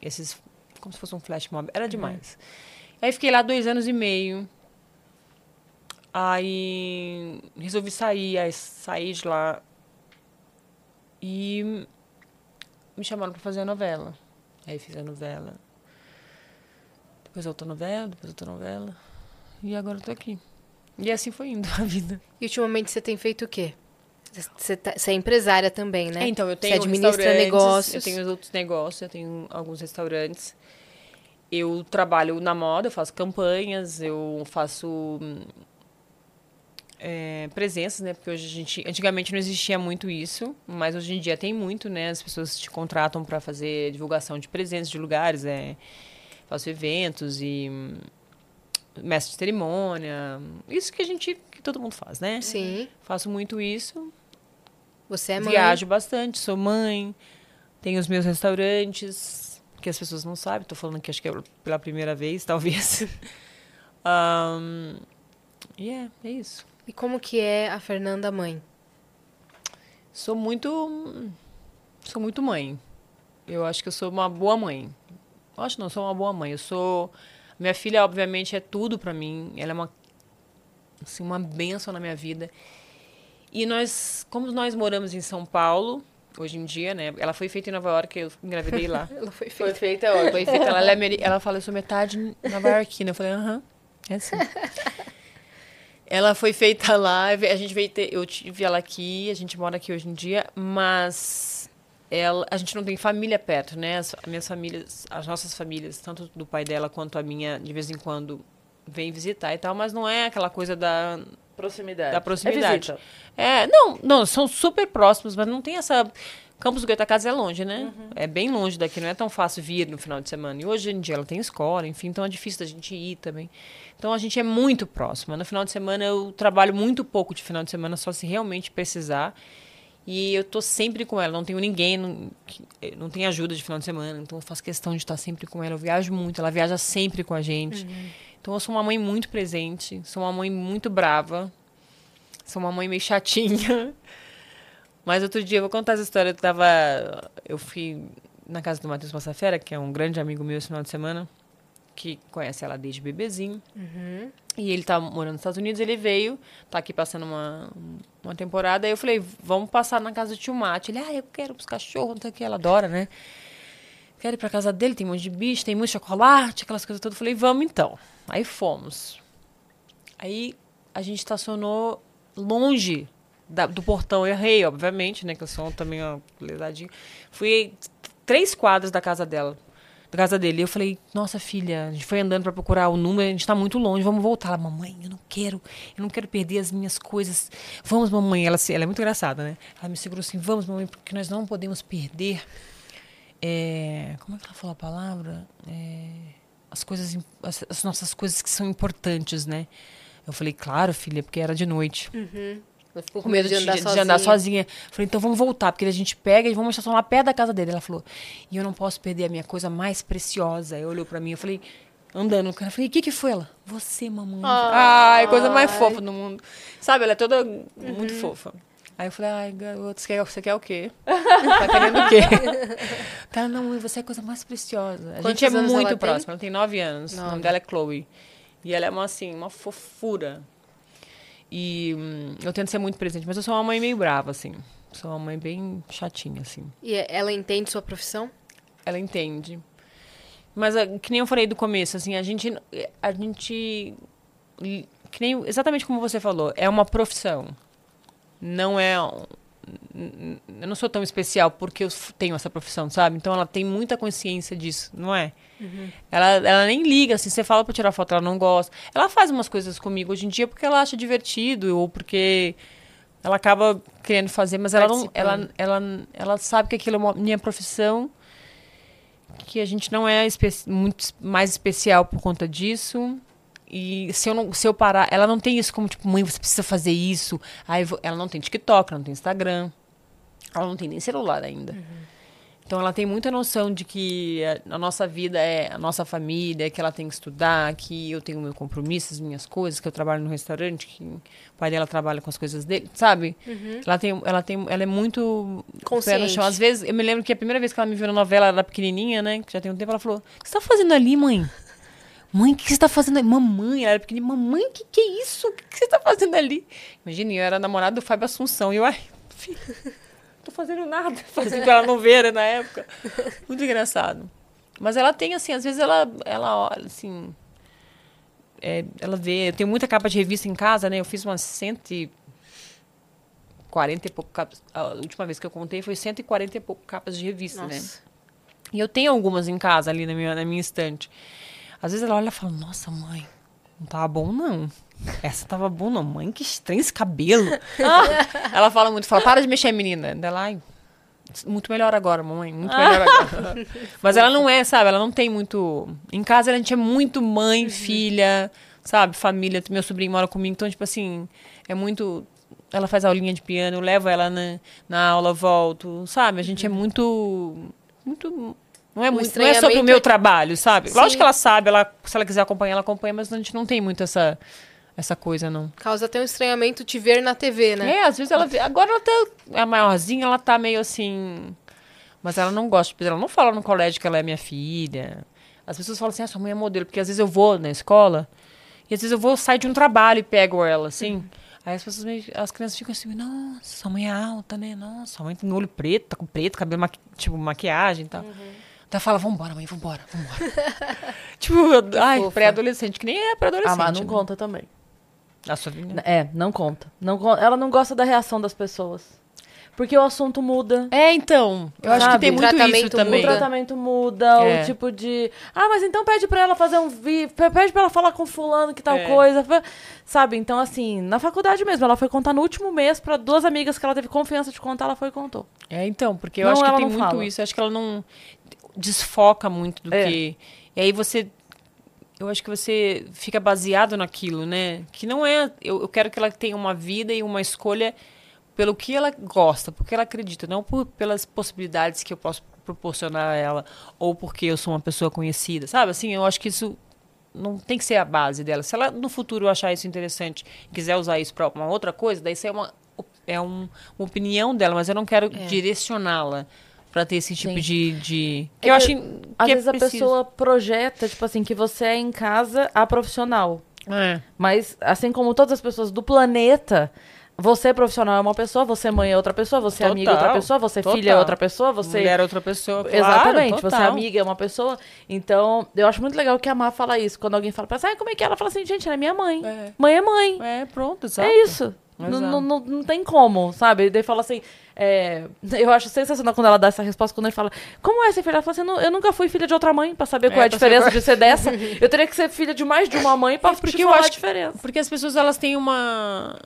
esses. Como se fosse um flash mob. Era demais. Aí fiquei lá dois anos e meio. Aí resolvi sair, aí saí de lá. E me chamaram pra fazer a novela. Aí fiz a novela. Depois outra novela, depois outra novela. E agora eu tô aqui. E assim foi indo a vida. E ultimamente você tem feito o quê? Você, tá- você é empresária também, né? É, então, eu tenho Você administra negócios. Eu tenho outros negócios, eu tenho alguns restaurantes. Eu trabalho na moda, eu faço campanhas, eu faço hum, é, presenças, né? Porque hoje a gente. Antigamente não existia muito isso, mas hoje em dia tem muito, né? As pessoas te contratam para fazer divulgação de presenças de lugares, é, faço eventos e hum, mestre de cerimônia. Isso que a gente. que todo mundo faz, né? Sim. Faço muito isso. Você é mãe. Viajo bastante, sou mãe, tenho os meus restaurantes, que as pessoas não sabem, tô falando que acho que é pela primeira vez, talvez. <laughs> Ahn, e é, é isso. E como que é a Fernanda mãe? Sou muito. Sou muito mãe. Eu acho que eu sou uma boa mãe. Eu acho não, sou uma boa mãe. Eu sou. Minha filha, obviamente, é tudo para mim. Ela é uma. Assim, uma benção na minha vida. E nós, como nós moramos em São Paulo, hoje em dia, né? Ela foi feita em Nova York, eu engravidei lá. <laughs> Ela foi Foi feita. feita hoje. Foi feita, ela, é ameri- ela fala, eu sou metade nova iorquina. Eu falei, aham, é assim. <laughs> ela foi feita <laughs> lá, a gente veio ter, eu tive ela aqui, a gente mora aqui hoje em dia, mas ela, a gente não tem família perto, né? As minhas famílias, as nossas famílias, tanto do pai dela quanto a minha, de vez em quando vem visitar e tal, mas não é aquela coisa da Proximidade. da proximidade. É. É, não, não, são super próximos, mas não tem essa. Campos do Goitacazes é longe, né? É bem longe daqui, não é tão fácil vir no final de semana. E hoje em dia ela tem escola, enfim, então é difícil da gente ir também. Então a gente é muito próxima. No final de semana eu trabalho muito pouco de final de semana, só se realmente precisar. E eu tô sempre com ela, não tenho ninguém, não, eh, não tem ajuda de final de semana, então eu faço questão de estar sempre com ela. Eu viajo muito, ela viaja sempre com a gente. Então eu sou uma mãe muito presente, sou uma mãe muito brava, sou uma mãe meio chatinha. <laughs> Mas outro dia, eu vou contar essa história. Eu tava. Eu fui na casa do Matheus Massafera, que é um grande amigo meu esse final de semana, que conhece ela desde bebezinho. E ele tá morando nos Estados Unidos, ele veio, tá aqui passando uma, uma temporada. Aí eu falei, vamos passar na casa do tio Mate. Ele, ah, eu quero os cachorros, não sei o que, ela adora, né? Quero ir pra casa dele, tem um monte de bicho, tem muito chocolate, aquelas coisas todas. Eu falei, vamos então. Aí fomos. Aí a gente estacionou longe da- do portão. Errei, obviamente, né? Que eu sou também uma lesadinha. Fui três quadras da casa dela. Da casa dele. Eu falei, nossa filha, a gente foi andando pra procurar o número, a gente tá muito longe, vamos voltar. Ela, mamãe, eu não quero, eu não quero perder as minhas coisas. Vamos, mamãe. Ela, ela é muito engraçada, né? Ela me segurou assim, vamos, mamãe, porque nós não podemos perder. é, como é que ela falou a palavra? É, as coisas, as, as nossas coisas que são importantes, né? Eu falei, claro, filha, porque era de noite. Ela ficou com medo de andar sozinha. andar sozinha. Falei, então vamos voltar, porque a gente pega e vamos estacionar lá perto da casa dele. Ela falou, e eu não posso perder a minha coisa mais preciosa. Aí olhou pra mim, eu falei, andando. Eu falei, o que que foi ela? Você, mamãe. Ai, coisa mais fofa do mundo. Sabe, ela é toda muito fofa. Aí eu falei, ai, garoto, você quer, você quer o quê? <laughs> tá querendo o quê? <laughs> Ela, não, mãe, você é a coisa mais preciosa. A Quantos gente é anos ela muito tem? próxima. Ela tem nove anos. O Nove. nome dela é Chloe. E ela é uma, assim, uma fofura. E hum, eu tento ser muito presente, mas eu sou uma mãe meio brava, assim. Sou uma mãe bem chatinha, assim. E ela entende sua profissão? Ela entende. Mas, ah, que nem eu falei do começo, assim, a gente. A gente. Que nem, exatamente como você falou, é uma profissão. Não é. Eu não sou tão especial porque eu tenho essa profissão, sabe? Então ela tem muita consciência disso, não é? Ela, ela nem liga, assim, você fala pra tirar foto, ela não gosta. Ela faz umas coisas comigo hoje em dia porque ela acha divertido ou porque ela acaba querendo fazer, mas ela não, ela, ela, ela sabe que aquilo é uma minha profissão, que a gente não é espe muito mais especial por conta disso. E se eu, não, se eu parar, ela não tem isso como, tipo, mãe, você precisa fazer isso. Aí ela não tem TikTok, ela não tem Instagram. Ela não tem nem celular ainda. Então ela tem muita noção de que a, a nossa vida é a nossa família, que ela tem que estudar, que eu tenho meu compromisso, as minhas coisas, que eu trabalho no restaurante, que o pai dela trabalha com as coisas dele, sabe? Ela tem, ela tem, ela é muito pé no Consciente. chão. Às vezes, eu me lembro que a primeira vez que ela me viu na novela, ela era pequenininha, né? Que já tem um tempo, ela falou: "O que você tá fazendo ali, mãe?" Mãe, o que você tá fazendo ali? Mamãe, ela era pequenininha. Mamãe, o que, que é isso? O que, que você tá fazendo ali? Imagina, eu era namorada do Fábio Assunção. E eu, ai, filho, tô fazendo nada. <laughs> Fazendo pra ela não ver, né, na época. Muito engraçado. Mas ela tem, assim, às vezes ela, ela olha, assim... é, ela vê... Eu tenho muita capa de revista em casa, né? Eu fiz umas 140 e pouco capas. A última vez que eu contei foi 140 e pouco capas de revista, né? Nossa. E eu tenho algumas em casa ali na minha, na minha estante. Às vezes ela olha e fala, nossa, mãe, não tava bom, não. Essa tava bom, não. Mãe, que estranho esse cabelo. Ah! <laughs> ela fala muito, fala, para de mexer, menina. Ela, ai, muito melhor agora, mamãe, muito melhor agora. <laughs> Mas ela não é, sabe? Ela não tem muito... Em casa a gente é muito mãe, filha, sabe? Família. Meu sobrinho mora comigo, então, tipo assim, é muito... Ela faz aulinha de piano, eu levo ela na, na aula, volto, sabe? A gente é muito... Muito... Não é, muito, não é sobre o meu é- trabalho, sabe? Sim. Lógico que ela sabe, ela, se ela quiser acompanhar, ela acompanha, mas a gente não tem muito essa, essa coisa, não. Causa até um estranhamento te ver na TV, né? É, às vezes ela. vê- Agora ela tá. A maiorzinha, ela tá meio assim. Mas ela não gosta. Ela não fala no colégio que ela é minha filha. As pessoas falam assim, ah, sua mãe é modelo. Porque às vezes eu vou na escola e às vezes eu vou sair de um trabalho e pego ela, assim. Aí as pessoas meio, as crianças ficam assim, nossa, sua mãe é alta, né? Nossa, sua mãe tem olho preto, tá com preto, cabelo, maqui tipo, maquiagem e tal. Daí fala, vambora, mãe, vambora, vambora. <laughs> tipo, ai, pré-adolescente, que nem é pré-adolescente. Ah, mas não né? conta também. A sua filha. É, não conta. Não, con- ela não gosta da reação das pessoas. Porque o assunto muda. É, então. Eu acho que Sabe? tem O muito isso tratamento O também. tratamento muda, É. o tipo de. Ah, mas então pede pra ela fazer um vídeo, pede pra ela falar com fulano que tal É. coisa. Sabe? Então, assim, na faculdade mesmo, ela foi contar no último mês pra duas amigas que ela teve confiança de contar, ela foi e contou. É, então, porque eu Não, acho que ela tem muito fala. isso. Eu acho que ela não desfoca muito do É. que. E aí você. Eu acho que você fica baseado naquilo, né? Que não é. Eu, eu quero que ela tenha uma vida e uma escolha pelo que ela gosta, porque ela acredita, não por, pelas possibilidades que eu posso proporcionar a ela, ou porque eu sou uma pessoa conhecida, sabe? Assim, eu acho que isso não tem que ser a base dela. Se ela no futuro achar isso interessante, quiser usar isso para uma outra coisa, daí isso é uma é um- uma opinião dela, mas eu não quero direcioná-la para ter esse tipo Sim. de, de É eu acho que Às é vezes a preciso. pessoa projeta, tipo assim, que você é em casa a profissional. É. Mas, assim como todas as pessoas do planeta, você profissional é uma pessoa, você mãe é outra pessoa, você amiga é outra Total, pessoa, você total. filha é outra pessoa, você. Mulher é outra pessoa, claro, Exatamente, você é total. amiga, é uma pessoa. Então, eu acho muito legal que a Má fala isso. Quando alguém fala pra ela, ah, como é que é? Ela fala assim, gente, ela é minha mãe. É. Mãe é mãe. É, pronto, exato. É isso. Não, não, não, não tem como, sabe? Daí fala assim. É, eu acho sensacional quando ela dá essa resposta, quando ele fala, como é ser filha? Ela fala assim, "Não, eu nunca fui filha de outra mãe pra saber qual é, É, a diferença saber de ser dessa. Eu teria que ser filha de mais de uma mãe pra É, porque te eu falar acho a diferença. Porque as pessoas elas têm uma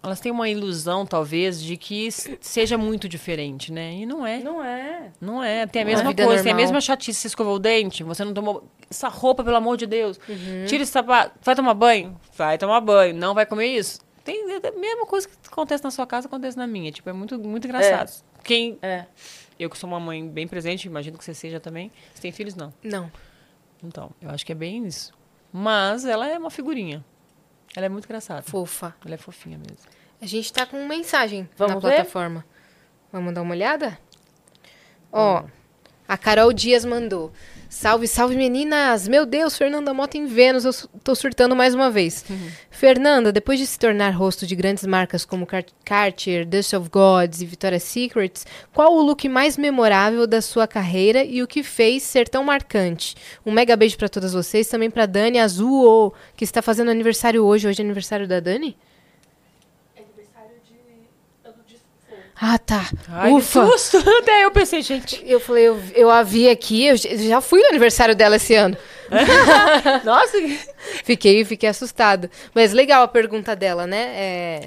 elas têm uma ilusão talvez de que seja muito diferente, né? E não é. Não é. Não é, tem a Não é. mesma coisa, tem a normal. mesma chatice, você escovou o dente, você não tomou essa roupa, pelo amor de Deus. Uhum. Tira esse sapato, vai tomar banho? Vai tomar banho, não vai comer isso? Tem é a mesma coisa que acontece na sua casa, acontece na minha, tipo, é muito muito engraçado. Quem É. eu que sou uma mãe bem presente, imagino que você seja também. Você tem filhos não? Não. Então, eu acho que é bem isso. Mas ela é uma figurinha. Ela é muito engraçada. Fofa. Ela é fofinha mesmo. A gente tá com mensagem Vamos na ver? plataforma. Vamos dar uma olhada? Ó, a Carol Dias mandou. Salve, salve meninas! Meu Deus, Fernanda Mota em Vênus, eu tô surtando mais uma vez. Fernanda, depois de se tornar rosto de grandes marcas como Car- Cartier, Dust of Gods e Victoria's Secrets, qual o look mais memorável da sua carreira e o que fez ser tão marcante? Um mega beijo pra todas vocês, também pra Dani Azul, que está fazendo aniversário hoje. Hoje é aniversário da Dani? Ah, tá. Ai, Ufa! que susto! <laughs> Até eu pensei, gente. Eu falei, eu, eu a vi aqui, eu já fui no aniversário dela esse ano. <laughs> <laughs> Nossa! Fiquei, fiquei assustada. Mas legal a pergunta dela, né? É,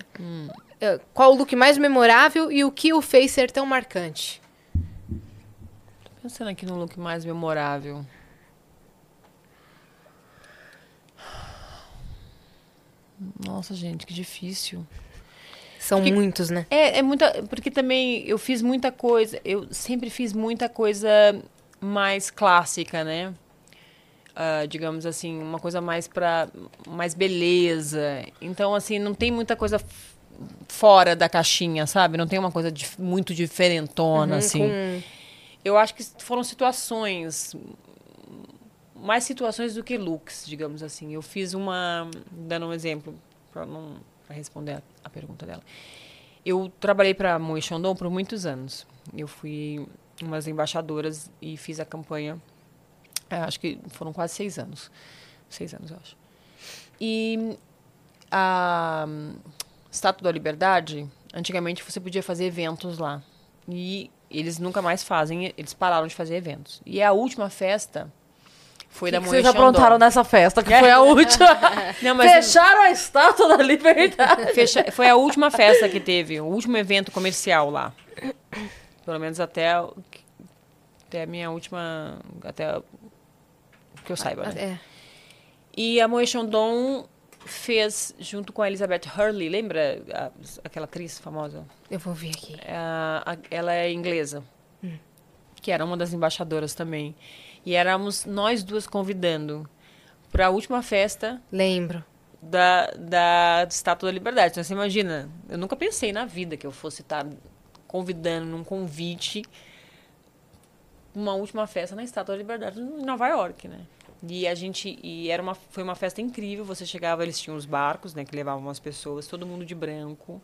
é, qual o look mais memorável e o que o fez ser tão marcante? Pensando aqui no look mais memorável. Nossa, gente, que difícil. São Porque- muitos, né? É, é muita. Porque também eu fiz muita coisa. Eu sempre fiz muita coisa mais clássica, né? Ah, digamos assim, uma coisa mais pra. mais beleza. Então, assim, não tem muita coisa fora da caixinha, sabe? Não tem uma coisa dif- muito diferentona, Uhum, assim. com- Eu acho que foram situações. Mais situações do que looks, digamos assim. Eu fiz uma. Dando um exemplo, para não pra responder a, pergunta dela. Eu trabalhei para Moe Chandon por muitos anos. Eu fui umas embaixadoras e fiz a campanha. é, acho que foram quase seis anos. Seis anos, eu acho. E a Estátua da Liberdade, antigamente você podia fazer eventos lá. E eles nunca mais fazem, eles pararam de fazer eventos. E a última festa foi O da que, que Moe vocês aprontaram nessa festa, que foi a <laughs> última? <laughs> Não, Fecharam a estátua da liberdade. Fecha- Foi a última festa que teve, o último evento comercial lá. Pelo menos até, que- até a minha última. Até que eu saiba, né? É. E a Moe Chandon fez, junto com a Elizabeth Hurley, lembra a- aquela atriz famosa? Eu vou ver aqui. É a- a- ela é inglesa, que era uma das embaixadoras também. E éramos nós duas convidando para a última festa Lembro. da, da Estátua da Liberdade. Então, você imagina, eu nunca pensei na vida que eu fosse estar convidando num convite uma última festa na Estátua da Liberdade em Nova York, né? E a gente e era uma foi uma festa incrível. Você chegava, eles tinham os barcos, né, que levavam as pessoas, todo mundo de branco.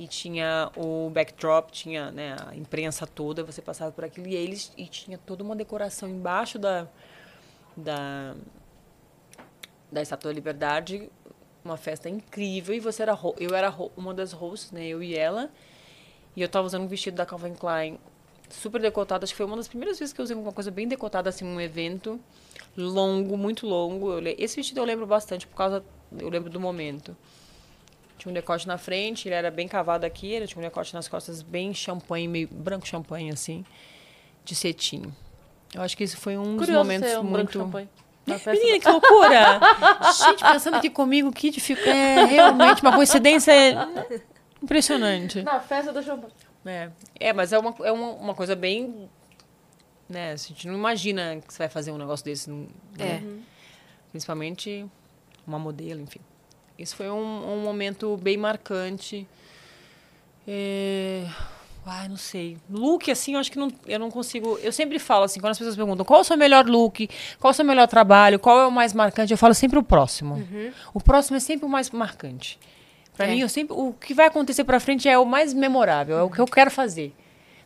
E tinha o backdrop, tinha né, a imprensa toda, você passava por aquilo e eles e tinha toda uma decoração embaixo da da da Estátua da Liberdade, uma festa incrível e você era eu era uma das hosts, né, eu e ela. E eu tava usando um vestido da Calvin Klein super decotado. Acho que foi uma das primeiras vezes que eu usei uma coisa bem decotada, assim, um evento longo, muito longo. Eu Esse vestido eu lembro bastante, por causa. Eu lembro do momento. Tinha um decote na frente, ele era bem cavado aqui, ele tinha um decote nas costas bem champanhe, meio branco champanhe, assim, de cetim. Eu acho que esse foi um dos Curioso momentos ser um muito. festa Menina, que loucura! Gente, pensando aqui comigo, que dific... é realmente uma coincidência impressionante. Na festa do champanhe. É, é mas é, uma, é uma, uma coisa bem. Né, a gente não imagina que você vai fazer um negócio desse. Né? É. Principalmente uma modelo, enfim. Isso foi um, um momento bem marcante. É... Ai, não sei. Look, assim, eu acho que não, eu não consigo. Eu sempre falo assim, quando as pessoas perguntam qual é o seu melhor look, qual é o seu melhor trabalho, qual é o mais marcante, eu falo sempre o próximo. O próximo é sempre o mais marcante. Pra É. mim, eu sempre, o que vai acontecer pra frente é o mais memorável, é o que eu quero fazer,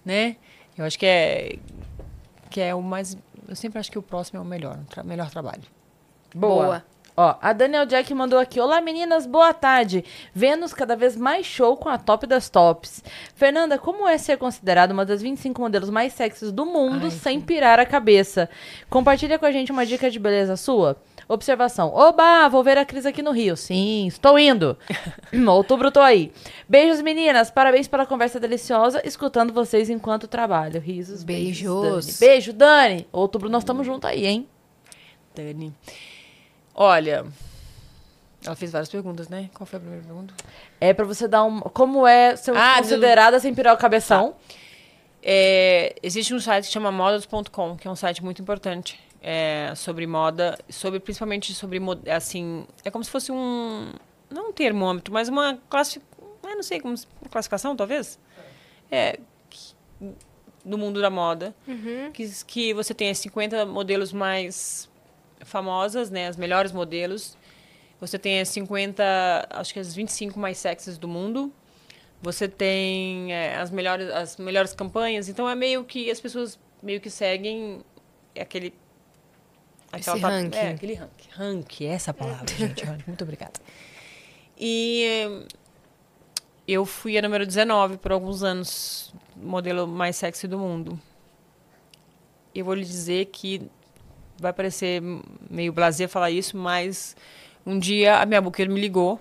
né? Eu acho que é que é o mais, eu sempre acho que o próximo é o melhor, o tra- melhor trabalho. Boa. Boa. Ó, a Daniel Jack mandou aqui. Olá, meninas, boa tarde. Vênus cada vez mais show com a top das tops. Fernanda, como é ser considerada uma das 25 modelos mais sexys do mundo Ai, sem pirar a cabeça? Compartilha com a gente uma dica de beleza sua. Observação. Oba, vou ver a Cris aqui no Rio. Sim, estou indo. <laughs> Outubro tô aí. Beijos, meninas. Parabéns pela conversa deliciosa, escutando vocês enquanto trabalho. Risos, beijos. Beijos. Dani. Beijo, Dani. Outubro nós estamos juntos aí, hein? Dani. Olha, ela fez várias perguntas, né? Qual foi a primeira pergunta? É pra você dar um. Como é ser Ah, considerada sem pirar o cabeção? É, existe um site que chama models.com, que é um site muito importante é, sobre moda, sobre principalmente sobre assim, é como se fosse um não um termômetro, mas uma classificação, não sei como classificação talvez, é do mundo da moda, que, que você tem as 50 modelos mais famosas, né, as melhores modelos. Você tem as 50, acho que as 25 mais sexys do mundo. Você tem é, as melhores as melhores campanhas, então é meio que as pessoas meio que seguem aquele Esse aquela tab- ranking. É, aquele ranking. Ranking, essa é a palavra, <laughs> gente. Muito obrigada. E eu fui a número 19 por alguns anos, modelo mais sexy do mundo. Eu vou lhe dizer que vai parecer meio blasé falar isso, mas um dia a minha booker me ligou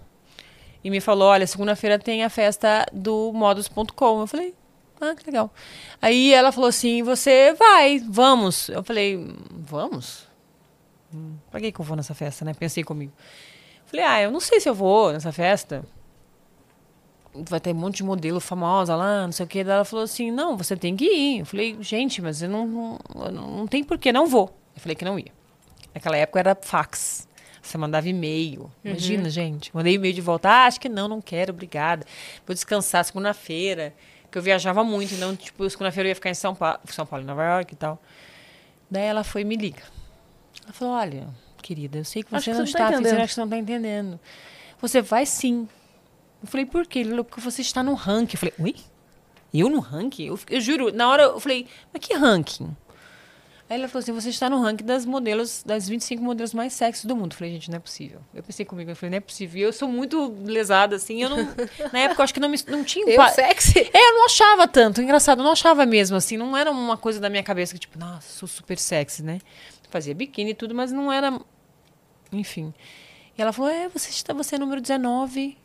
e me falou, olha, segunda-feira tem a festa do modus.com. Eu falei, ah, que legal. Aí ela falou assim, você vai, vamos. Eu falei, vamos? Pra que que eu vou nessa festa, né? Pensei comigo. Falei, ah, eu não sei se eu vou nessa festa. Vai ter um monte de modelo famosa lá, não sei o. Daí ela falou assim, não, você tem que ir. Eu falei, gente, mas eu não, não, não tem porquê, não vou. Eu falei que não ia. Naquela época era fax. Você mandava e-mail. Imagina, gente. Mandei e-mail de volta. Ah, acho que não, não quero, obrigada. Vou descansar segunda-feira. Que eu viajava muito, então, tipo, segunda-feira eu ia ficar em São Paulo, São Paulo, em Nova York e tal. Daí ela foi e me liga. Ela falou: olha, querida, eu sei que você que não você tá está, entendendo." acho que você não está entendendo. Você vai sim. Eu falei, por quê? Ele falou, porque você está no ranking. Eu falei, oi? Eu no ranking? Eu, eu juro, na hora eu falei, mas que ranking? Aí ela falou assim, você está no ranking das modelos, das 25 modelos mais sexy do mundo. Eu falei, gente, não é possível. Eu pensei comigo, eu falei, não é possível. Eu sou muito lesada, assim, eu não... <laughs> na época eu acho que não, me, não tinha... Eu pa- sexy? é, eu não achava tanto. Engraçado, eu não achava mesmo, assim. Não era uma coisa da minha cabeça que, tipo, nossa, sou super sexy, né? Fazia biquíni e tudo, mas não era... Enfim. E ela falou, é, você, está, você é número 19.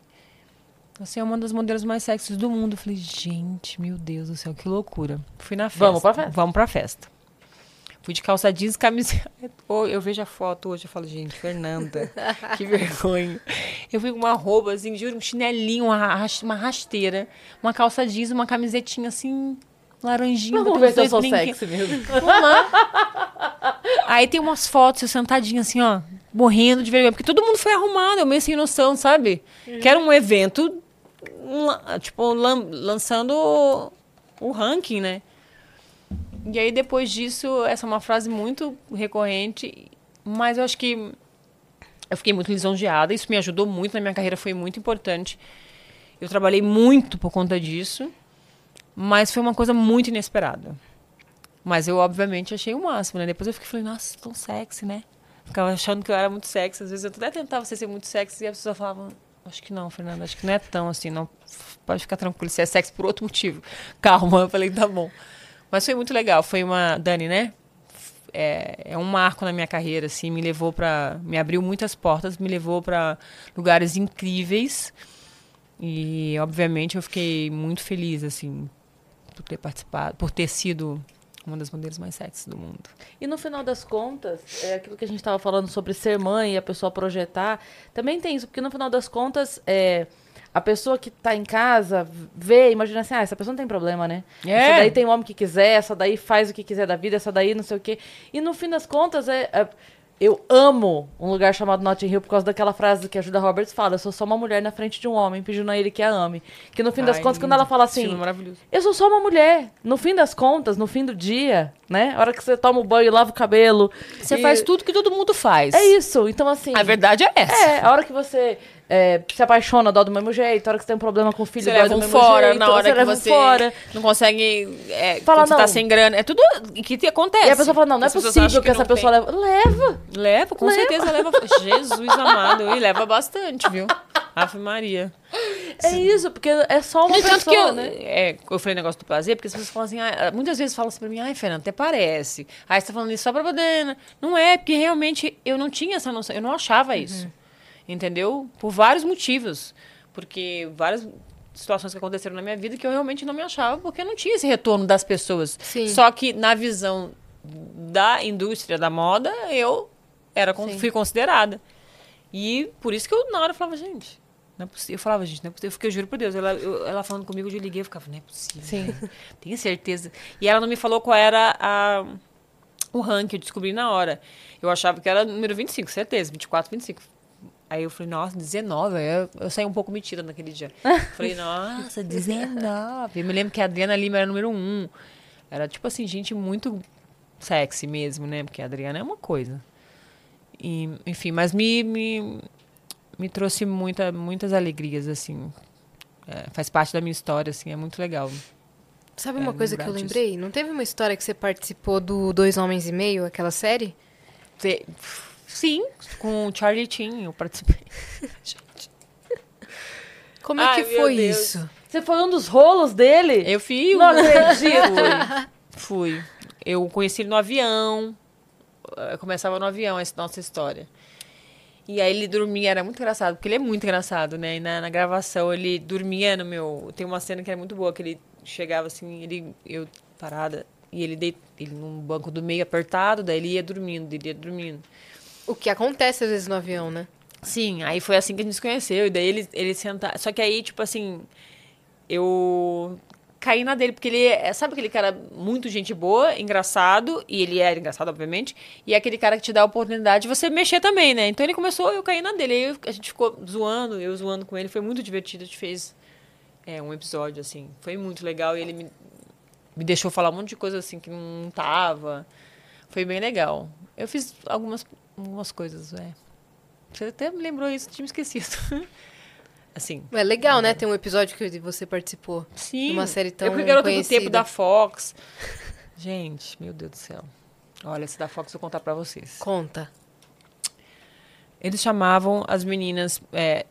Você é uma das modelos mais sexys do mundo. Eu falei, gente, meu Deus do céu, que loucura. Fui na festa. Vamos pra festa. Vamos pra festa. Fui de calça jeans e camiseta. Eu vejo a foto hoje e falo, gente, Fernanda, que <laughs> vergonha. Eu fui com uma roupa, assim, juro, um chinelinho, uma, ras- uma rasteira, uma calça jeans, uma camisetinha assim, laranjinha. Vamos ver se eu sou sexy mesmo. Vamos lá. Aí tem umas fotos, eu sentadinha assim, ó. morrendo de vergonha, porque todo mundo foi arrumado, eu meio sem noção, sabe? Que era um evento, um, tipo, lan lançando o, o ranking, né? E aí, depois disso, essa é uma frase muito recorrente, mas eu acho que eu fiquei muito lisonjeada, isso me ajudou muito na minha carreira, foi muito importante. Eu trabalhei muito por conta disso, mas foi uma coisa muito inesperada. Mas eu, obviamente, achei o máximo, né? Depois eu fiquei falei, nossa, tão sexy, né? Ficava achando que eu era muito sexy. Às vezes eu até tentava ser muito sexy e a pessoa falava, acho que não, Fernanda, acho que não é tão assim, não. Pode ficar tranquilo, se é sexy por outro motivo. Calma, eu falei, tá bom. Mas foi muito legal, foi uma. Dani, né? É, é um marco na minha carreira, assim, me levou para. Me abriu muitas portas, me levou para lugares incríveis. E, obviamente, eu fiquei muito feliz, assim, por ter participado, por ter sido uma das modelos mais sexys do mundo. E no final das contas, é aquilo que a gente estava falando sobre ser mãe e a pessoa projetar, também tem isso, porque no final das contas, é, a pessoa que está em casa vê, imagina assim, ah, essa pessoa não tem problema, né? É. Essa daí tem o homem que quiser, essa daí faz o que quiser da vida, essa daí não sei o quê. E no fim das contas, é, é eu amo um lugar chamado Notting Hill por causa daquela frase que a Julia Roberts fala: Eu sou só uma mulher na frente de um homem pedindo a ele que a ame. Que no fim das Ai, contas, quando ela fala assim. Eu sou só uma mulher. No fim das contas, no fim do dia, né? A hora que você toma o banho, lava o cabelo. Você e- faz tudo que todo mundo faz. É isso. Então, assim. A verdade é essa. É, a hora que você é, se apaixona, dó do mesmo jeito. A hora que você tem um problema com o filho, Você dói leva do um mesmo fora jeito. na hora que leva um você fora. não consegue. É, Fala, quando você tá não. sem grana. É tudo que te acontece. E a pessoa fala: Não, não é possível acham que, essa não pessoa leva. Leva. Leva, com Leva. certeza leva. Jesus amado. E leva bastante, viu? Ave Maria. É isso, porque é só uma entanto pessoa, que eu, né? é, eu falei negócio do prazer, porque as pessoas falam assim, ah, muitas vezes falam assim pra mim, ai, Fernanda, até parece. Aí você tá falando isso só pra poder. né?" Não é, porque realmente eu não tinha essa noção, eu não achava isso. Entendeu? Por vários motivos. Porque várias situações que aconteceram na minha vida que eu realmente não me achava, porque eu não tinha esse retorno das pessoas. Sim. Só que na visão da indústria da moda, eu era Sim. fui considerada. E por isso que eu, na hora, eu falava, gente, não é possível. Eu falava, gente, não é possível. Porque eu juro por Deus, ela, eu- ela falando comigo, eu liguei, eu ficava, não é possível. Sim. Tenho certeza. E ela não me falou qual era a, o ranking, eu descobri na hora. Eu achava que era número 25, certeza, 24, 25. Aí eu falei, nossa, 19. Aí eu, eu saí um pouco metida naquele dia. <laughs> falei, nossa, 19. Eu me lembro que a Adriana Lima era número 1. Era tipo assim, gente muito sexy mesmo, né? Porque a Adriana é uma coisa. E, enfim, mas me, me, me trouxe muita, muitas alegrias, assim. É, faz parte da minha história, assim, é muito legal. Sabe É, uma coisa que eu lembrar disso. lembrei? Não teve uma história que você participou do Dois Homens e Meio, aquela série? Te- Sim, com o Charlie Chin eu participei. <laughs> Como é Ai, que meu foi Deus. isso? Você foi um dos rolos dele? Eu fui. Não acredito. <laughs> Fui. Fui. Eu conheci ele no avião. eh, Começava no avião essa nossa história. E aí ele dormia, era muito engraçado, porque ele é muito engraçado, né? E na, na gravação ele dormia no meu. Tem uma cena que era muito boa, que ele chegava assim, ele, eu parada, e ele deit, ele num banco do meio apertado, daí ele ia dormindo, ele ia dormindo. O que acontece às vezes no avião, né? Sim, aí foi assim que a gente se conheceu. E daí ele, ele senta. Só que aí, tipo assim, eu caí na dele, porque ele é, sabe aquele cara muito gente boa, engraçado, e ele era engraçado, obviamente, e é aquele cara que te dá a oportunidade de você mexer também, né? Então ele começou, eu caí na dele. Aí a gente ficou zoando, eu zoando com ele, foi muito divertido. A gente fez é, um episódio, assim, foi muito legal. E ele me, me deixou falar um monte de coisa assim que não tava. Foi bem legal. Eu fiz algumas, algumas coisas, é. Você até me lembrou isso, tinha me esquecido. <laughs> assim. É legal, né? Ter um episódio que você participou. Sim. Numa série tão Eu fui garota do conhecida. tempo da Fox. <laughs> Gente, meu Deus do céu. Olha, esse da Fox eu vou contar pra vocês. Conta. Eles chamavam as meninas, é,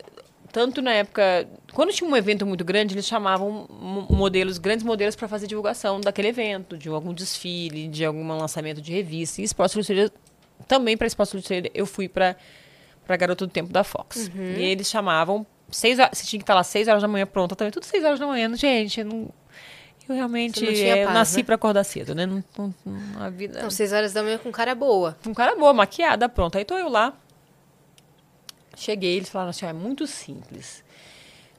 tanto na época, quando tinha um evento muito grande, eles chamavam mo- modelos, grandes modelos para fazer divulgação daquele evento, de algum desfile, de algum lançamento de revista. E Esporte Illustrated, também para Esporte Illustrated, eu fui para para Garota do Tempo da Fox. E eles chamavam seis horas, você tinha que estar lá seis horas da manhã pronta também, tudo seis horas da manhã. Gente, eu não eu realmente é, eu paz, nasci né? para acordar cedo, né? Não, não- não- a vida Então, seis horas da manhã com cara boa. um cara boa, maquiada, pronto. Aí tô eu lá. Cheguei, eles falaram assim, ó, é muito simples.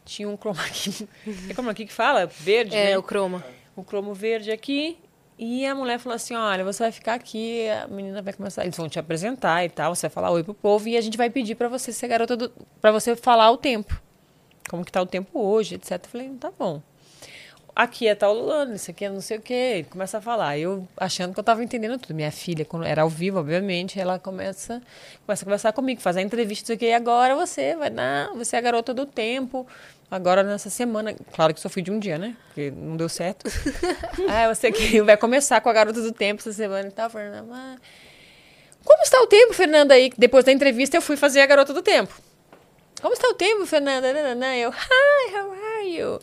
Tinha um chroma key. <laughs> É chroma key que fala? Verde, É, né? o croma. O cromo verde aqui E a mulher falou assim: olha, você vai ficar aqui, a menina vai começar, eles vão te apresentar e tal, você vai falar oi pro povo e a gente vai pedir pra você ser garota do. pra você falar o tempo. Como que tá o tempo hoje, etc. Eu falei, tá bom. Aqui é tal Lulano, isso aqui é não sei o quê. Começa a falar. Eu achando que eu tava entendendo tudo. Minha filha, quando era ao vivo, obviamente, ela começa, começa a conversar comigo, fazer entrevista, não sei o quê. E agora você vai dar, você é a garota do tempo. Agora nessa semana, claro que só fui de um dia, né? Porque não deu certo. <laughs> ah, você que vai começar com a garota do tempo essa semana e tal. Fernanda. Como está o tempo, Fernanda? Aí, depois da entrevista, eu fui fazer a garota do tempo. Como está o tempo, Fernanda? Eu, hi, how are you?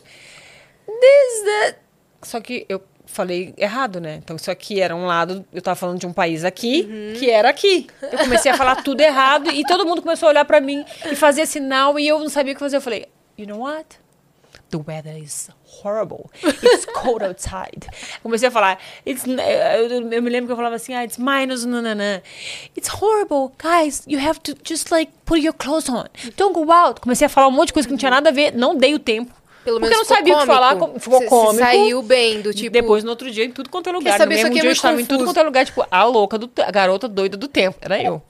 This, that. Só que eu falei errado, né? Então, isso aqui era um lado, eu tava falando de um país aqui, que era aqui. Eu comecei a falar tudo errado e todo mundo começou a olhar pra mim e fazer sinal e eu não sabia o que fazer. Eu falei, you know what? The weather is horrible. <laughs> It's cold outside. Comecei a falar, it's, eu, eu me lembro que eu falava assim, ah, it's minus, nananã. It's horrible. Guys, you have to just like put your clothes on. Don't go out. Comecei a falar um monte de coisa que não tinha nada a ver, não dei o tempo. Pelo Porque eu não sabia o que falar, ficou Cê- cê cômico. saiu bem, do tipo... Depois, no outro dia, em tudo quanto é lugar. saber, no mesmo é dia, eu estava em tudo quanto é lugar, tipo, a louca, do, a garota doida do tempo. Era eu.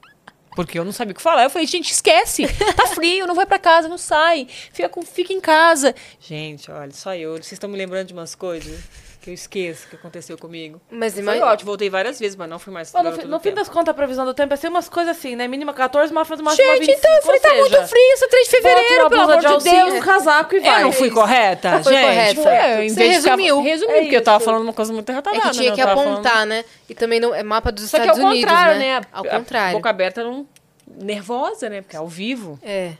Porque eu não sabia o que falar. Eu falei, gente, esquece. Tá frio, não vai pra casa, não sai. Fica, com, fica em casa. Gente, olha, só eu. Vocês estão me lembrando de umas coisas que eu esqueço que aconteceu comigo. Mas Foi imagina... ótimo, voltei várias vezes, mas não fui mais no, fi- no fim das contas, a previsão do tempo é ser umas coisas assim, né? Mínima 14, máxima máxima 25. Gente, então eu falei, tá seja, muito frio, esse 3 de fevereiro, pelo amor de Deus. um casaco e vai. Eu não fui correta, Foi gente? correta. Foi, em Você vez de ficar- resumiu. Resumi, É porque eu tava isso. falando uma coisa muito É retardada. que tinha né? que falando- apontar, né? E também não, é mapa dos Só que Estados ao Unidos, contrário, né? né? Ao A- contrário. A boca aberta não... nervosa, né? Porque é ao vivo. É.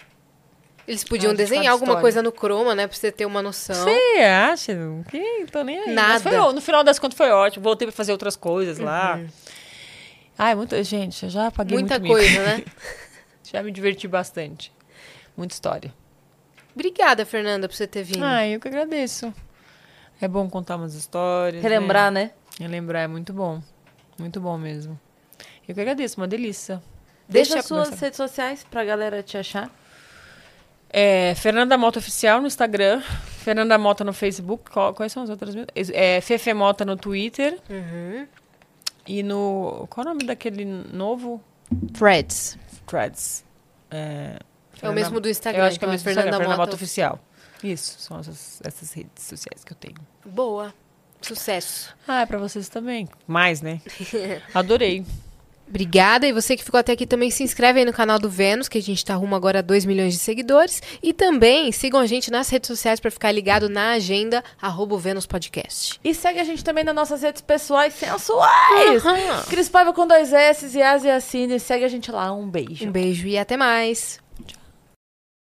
Eles podiam Ah, de desenhar alguma história. coisa no croma, né? Pra você ter uma noção. Você acha? Que tô nem aí. Mas Nada. foi ó- no final das contas foi ótimo. Voltei pra fazer outras coisas lá. Ai, muita gente, eu já paguei Muita muito mico. coisa, né? <laughs> já me diverti bastante. Muita história. Obrigada, Fernanda, por você ter vindo. Ai, eu que agradeço. É bom contar umas histórias. Relembrar, né? né? Relembrar é muito bom. Muito bom mesmo. Eu que agradeço, uma delícia. Deixa Deixa as suas redes sociais pra galera te achar. É, Fernanda Mota Oficial no Instagram, Fernanda Mota no Facebook, qual- quais são as outras? É, Fefe Mota no Twitter Uhum. e no... Qual é o nome daquele novo? Threads. Threads. É, É o Fernanda- mesmo do Instagram. Eu acho que é o então mesmo do Fernanda Instagram, Fernanda Mota. Mota Oficial. Isso, são essas, essas redes sociais que eu tenho. Boa. Sucesso. Ah, é pra vocês também. Mais, né? <laughs> Adorei. Obrigada. E você que ficou até aqui também se inscreve aí no canal do Vênus, que a gente tá rumo agora a 2 milhões de seguidores. E também sigam a gente nas redes sociais para ficar ligado na agenda, arroba Vênus Podcast. E segue a gente também nas nossas redes pessoais sensuais. Aham. Cris Paiva com dois S e As e Assine. Segue a gente lá. Um beijo. Um beijo e até mais.